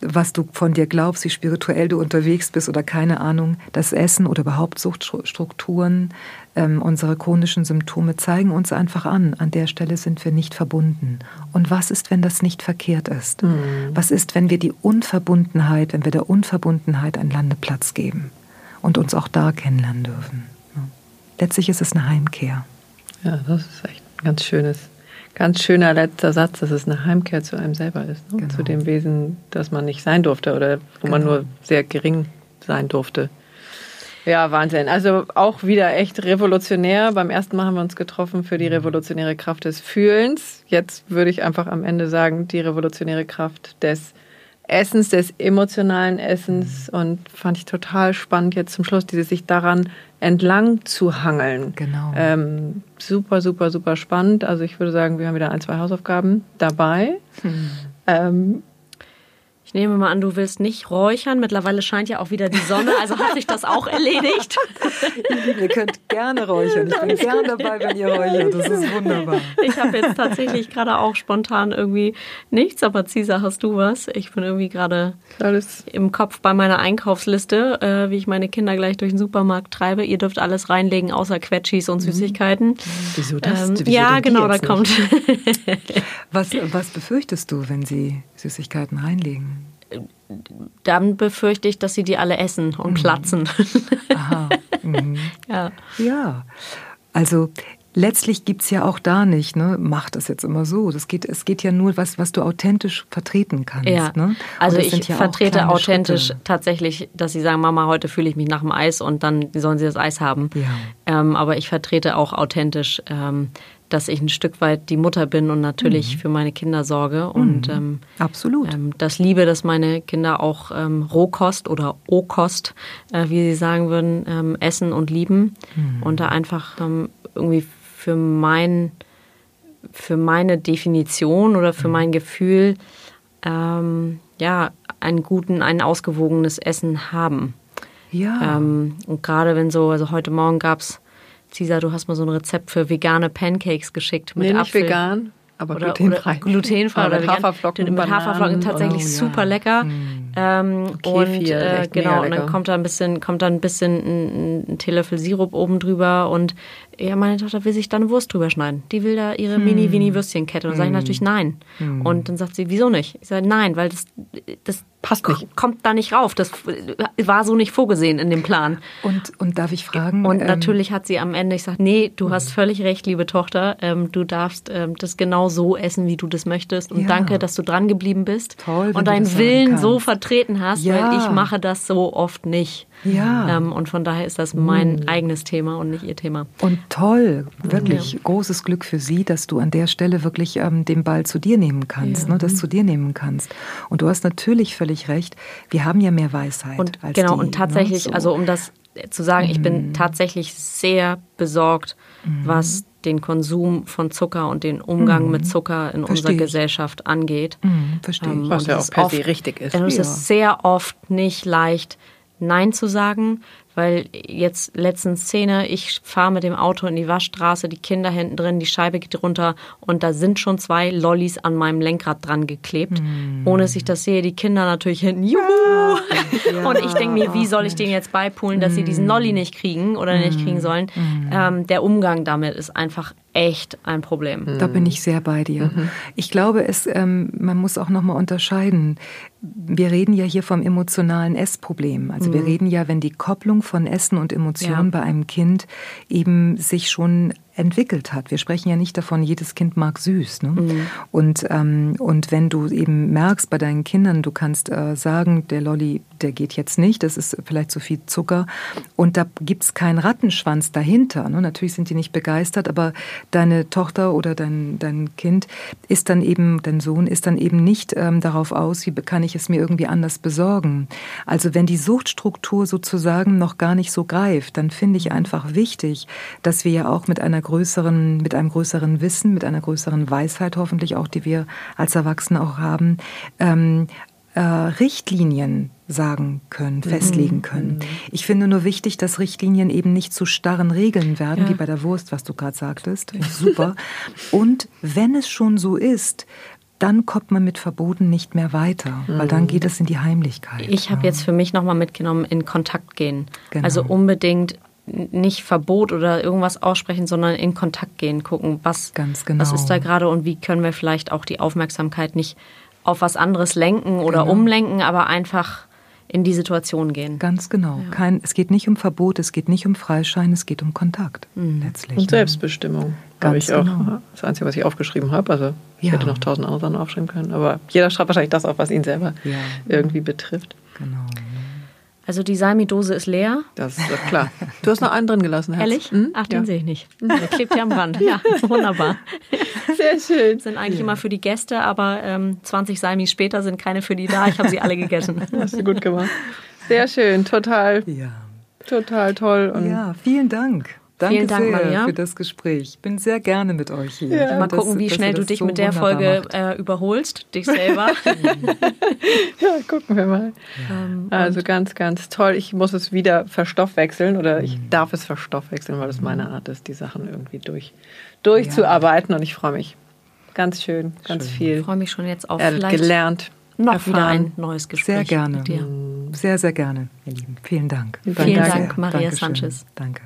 was du von dir glaubst, wie spirituell du unterwegs bist oder keine Ahnung, das Essen oder überhaupt Suchtstrukturen, ähm, unsere chronischen Symptome zeigen uns einfach an, an der Stelle sind wir nicht verbunden. Und was ist, wenn das nicht verkehrt ist? Mhm. Was ist, wenn wir die Unverbundenheit, wenn wir der Unverbundenheit einen Landeplatz geben und uns auch da kennenlernen dürfen? Letztlich ist es eine Heimkehr.
Ja, das ist echt ein ganz schönes Ganz schöner letzter Satz, dass es eine Heimkehr zu einem selber ist, ne? genau. zu dem Wesen, das man nicht sein durfte oder wo genau. man nur sehr gering sein durfte. Ja, Wahnsinn. Also auch wieder echt revolutionär. Beim ersten Mal haben wir uns getroffen für die revolutionäre Kraft des Fühlens. Jetzt würde ich einfach am Ende sagen, die revolutionäre Kraft des Essens, des emotionalen Essens. Und fand ich total spannend jetzt zum Schluss, dieses sich daran entlang zu hangeln.
Genau.
Ähm, super, super, super spannend. Also ich würde sagen, wir haben wieder ein, zwei Hausaufgaben dabei. Hm. Ähm,
ich nehme mal an, du willst nicht räuchern. Mittlerweile scheint ja auch wieder die Sonne, also hat sich das auch erledigt. *laughs*
ihr könnt gerne räuchern. Ich bin gerne dabei, wenn ihr räuchert. Das ist wunderbar.
Ich habe jetzt tatsächlich gerade auch spontan irgendwie nichts, aber Cisa, hast du was? Ich bin irgendwie gerade im Kopf bei meiner Einkaufsliste, äh, wie ich meine Kinder gleich durch den Supermarkt treibe. Ihr dürft alles reinlegen, außer Quetschis und mhm. Süßigkeiten.
Wieso das?
Ähm, Wieso ja, genau, da kommt.
was, was befürchtest du, wenn sie Süßigkeiten reinlegen?
Dann befürchte ich, dass sie die alle essen und mhm. platzen. Aha.
Mhm. *laughs* ja. ja. Also letztlich gibt es ja auch da nicht, ne, mach das jetzt immer so. Das geht, es geht ja nur was, was du authentisch vertreten kannst. Ja. Ne?
Also ich ja vertrete authentisch Schritte. tatsächlich, dass sie sagen, Mama, heute fühle ich mich nach dem Eis und dann sollen sie das Eis haben. Ja. Ähm, aber ich vertrete auch authentisch, ähm, dass ich ein Stück weit die Mutter bin und natürlich mhm. für meine Kinder sorge. Und
mhm. ähm, absolut. Ähm,
das liebe, dass meine Kinder auch ähm, Rohkost oder O-Kost, äh, wie sie sagen würden, ähm, essen und lieben. Mhm. Und da einfach ähm, irgendwie für mein für meine Definition oder für mhm. mein Gefühl ähm, ja einen guten, ein ausgewogenes Essen haben.
Ja.
und gerade wenn so, also heute Morgen gab es Cesar, du hast mal so ein Rezept für vegane Pancakes geschickt
mit nee, Apfel. vegan. Aber oder, glutenfrei. Oder
glutenfrei
oder mit Haferflocken.
Mit Bananen. Haferflocken tatsächlich oh, super lecker. Mm. Ähm, und äh, genau, und dann kommt da ein bisschen, kommt da ein bisschen ein, ein Teelöffel Sirup oben drüber und ja, meine Tochter will sich da eine Wurst drüber schneiden. Die will da ihre hm. Mini-Winnie-Würstchenkette. Und dann hm. sage ich natürlich nein. Hm. Und dann sagt sie, wieso nicht? Ich sage, nein, weil das, das
Passt nicht.
Kommt da nicht rauf. Das war so nicht vorgesehen in dem Plan.
Und, und darf ich fragen?
Und ähm, natürlich hat sie am Ende, ich sage, nee, du hast völlig recht, liebe Tochter. Ähm, du darfst ähm, das genau so essen, wie du das möchtest. Und ja. danke, dass du dran geblieben bist.
Toll,
und deinen Willen so vertreten hast, ja. weil ich mache das so oft nicht.
Ja.
Ähm, und von daher ist das mein mhm. eigenes Thema und nicht ihr Thema.
Und toll, wirklich ja. großes Glück für Sie, dass du an der Stelle wirklich ähm, den Ball zu dir nehmen kannst, ja. ne, das zu dir nehmen kannst. Und du hast natürlich völlig recht, wir haben ja mehr Weisheit.
Und,
als
genau,
die,
und tatsächlich, ne, so. also um das zu sagen, mhm. ich bin mhm. tatsächlich sehr besorgt, mhm. was den Konsum von Zucker und den Umgang mhm. mit Zucker in Verstehe unserer Gesellschaft angeht.
Mhm. Verstehe ähm,
Was ja auch per se richtig ist.
Und es ist sehr oft nicht leicht, Nein zu sagen, weil jetzt letzten Szene, ich fahre mit dem Auto in die Waschstraße, die Kinder hinten drin, die Scheibe geht runter und da sind schon zwei Lollis an meinem Lenkrad dran geklebt. Mm. Ohne dass ich das sehe, die Kinder natürlich hinten, juhu! Ja. Und ich denke mir, wie soll ich denen jetzt beipulen, dass sie diesen Lolli nicht kriegen oder nicht kriegen sollen? Mm. Ähm, der Umgang damit ist einfach echt ein Problem.
Da bin ich sehr bei dir. Mhm. Ich glaube, es, ähm, man muss auch nochmal unterscheiden. Wir reden ja hier vom emotionalen Essproblem. Also mhm. wir reden ja, wenn die Kopplung von Essen und Emotionen ja. bei einem Kind eben sich schon entwickelt hat. Wir sprechen ja nicht davon, jedes Kind mag süß. Ne? Mhm. Und, ähm, und wenn du eben merkst bei deinen Kindern, du kannst äh, sagen, der Lolli, der geht jetzt nicht, das ist vielleicht zu viel Zucker. Und da gibt's keinen Rattenschwanz dahinter. Ne? Natürlich sind die nicht begeistert, aber deine Tochter oder dein, dein Kind ist dann eben, dein Sohn ist dann eben nicht ähm, darauf aus, wie kann ich es mir irgendwie anders besorgen. Also wenn die Suchtstruktur sozusagen noch gar nicht so greift, dann finde ich einfach wichtig, dass wir ja auch mit einer größeren, mit einem größeren Wissen, mit einer größeren Weisheit hoffentlich auch, die wir als Erwachsene auch haben, ähm, äh, Richtlinien sagen können, mhm. festlegen können. Mhm. Ich finde nur wichtig, dass Richtlinien eben nicht zu starren Regeln werden, ja. wie bei der Wurst, was du gerade sagtest. Finde ich *laughs* super. Und wenn es schon so ist, dann kommt man mit Verboten nicht mehr weiter, weil dann mhm. geht es in die Heimlichkeit.
Ich habe ja. jetzt für mich nochmal mitgenommen, in Kontakt gehen. Genau. Also unbedingt nicht Verbot oder irgendwas aussprechen, sondern in Kontakt gehen, gucken, was, genau. was ist da gerade und wie können wir vielleicht auch die Aufmerksamkeit nicht auf was anderes lenken oder genau. umlenken, aber einfach in die Situation gehen.
Ganz genau. Ja. Kein, es geht nicht um Verbot, es geht nicht um Freischein, es geht um Kontakt
mhm. letztlich. Und ne? Selbstbestimmung. Habe ich auch. Genau. Das Einzige, was ich aufgeschrieben habe. Also ich ja. hätte noch tausend andere Sachen aufschreiben können. Aber jeder schreibt wahrscheinlich das auf, was ihn selber ja. irgendwie betrifft. Genau.
Also die Salmi-Dose ist leer.
Das ist doch klar. Du hast noch einen drin gelassen, Herz.
Ehrlich? Hm? Ach, den ja. sehe ich nicht. Der klebt ja am Rand. *laughs* Ja, wunderbar.
Sehr schön.
Sind eigentlich ja. immer für die Gäste, aber ähm, 20 Salmis später sind keine für die da. Ich habe sie alle gegessen. *laughs*
Hast du gut gemacht. Sehr schön, total. Ja. Total toll.
Und ja, vielen Dank. Danke Vielen Dank, sehr Maria. für das Gespräch. Ich bin sehr gerne mit euch hier. Ja.
Mal gucken, das, wie schnell du dich so mit der Folge äh, überholst, dich selber. *laughs*
ja, gucken wir mal. Ja. Ähm, also ganz, ganz toll. Ich muss es wieder verstoffwechseln oder ich mhm. darf es verstoffwechseln, weil es meine mhm. Art ist, die Sachen irgendwie durch, durchzuarbeiten. Und ich freue mich ganz schön, ganz schön. viel.
Ich freue mich schon jetzt auf
er gelernt.
Noch erfahren. wieder ein neues Gespräch.
Sehr gerne. Sehr, sehr gerne, ihr Lieben. Vielen Dank.
Vielen Dank, Dank Maria
Dankeschön.
Sanchez.
Danke.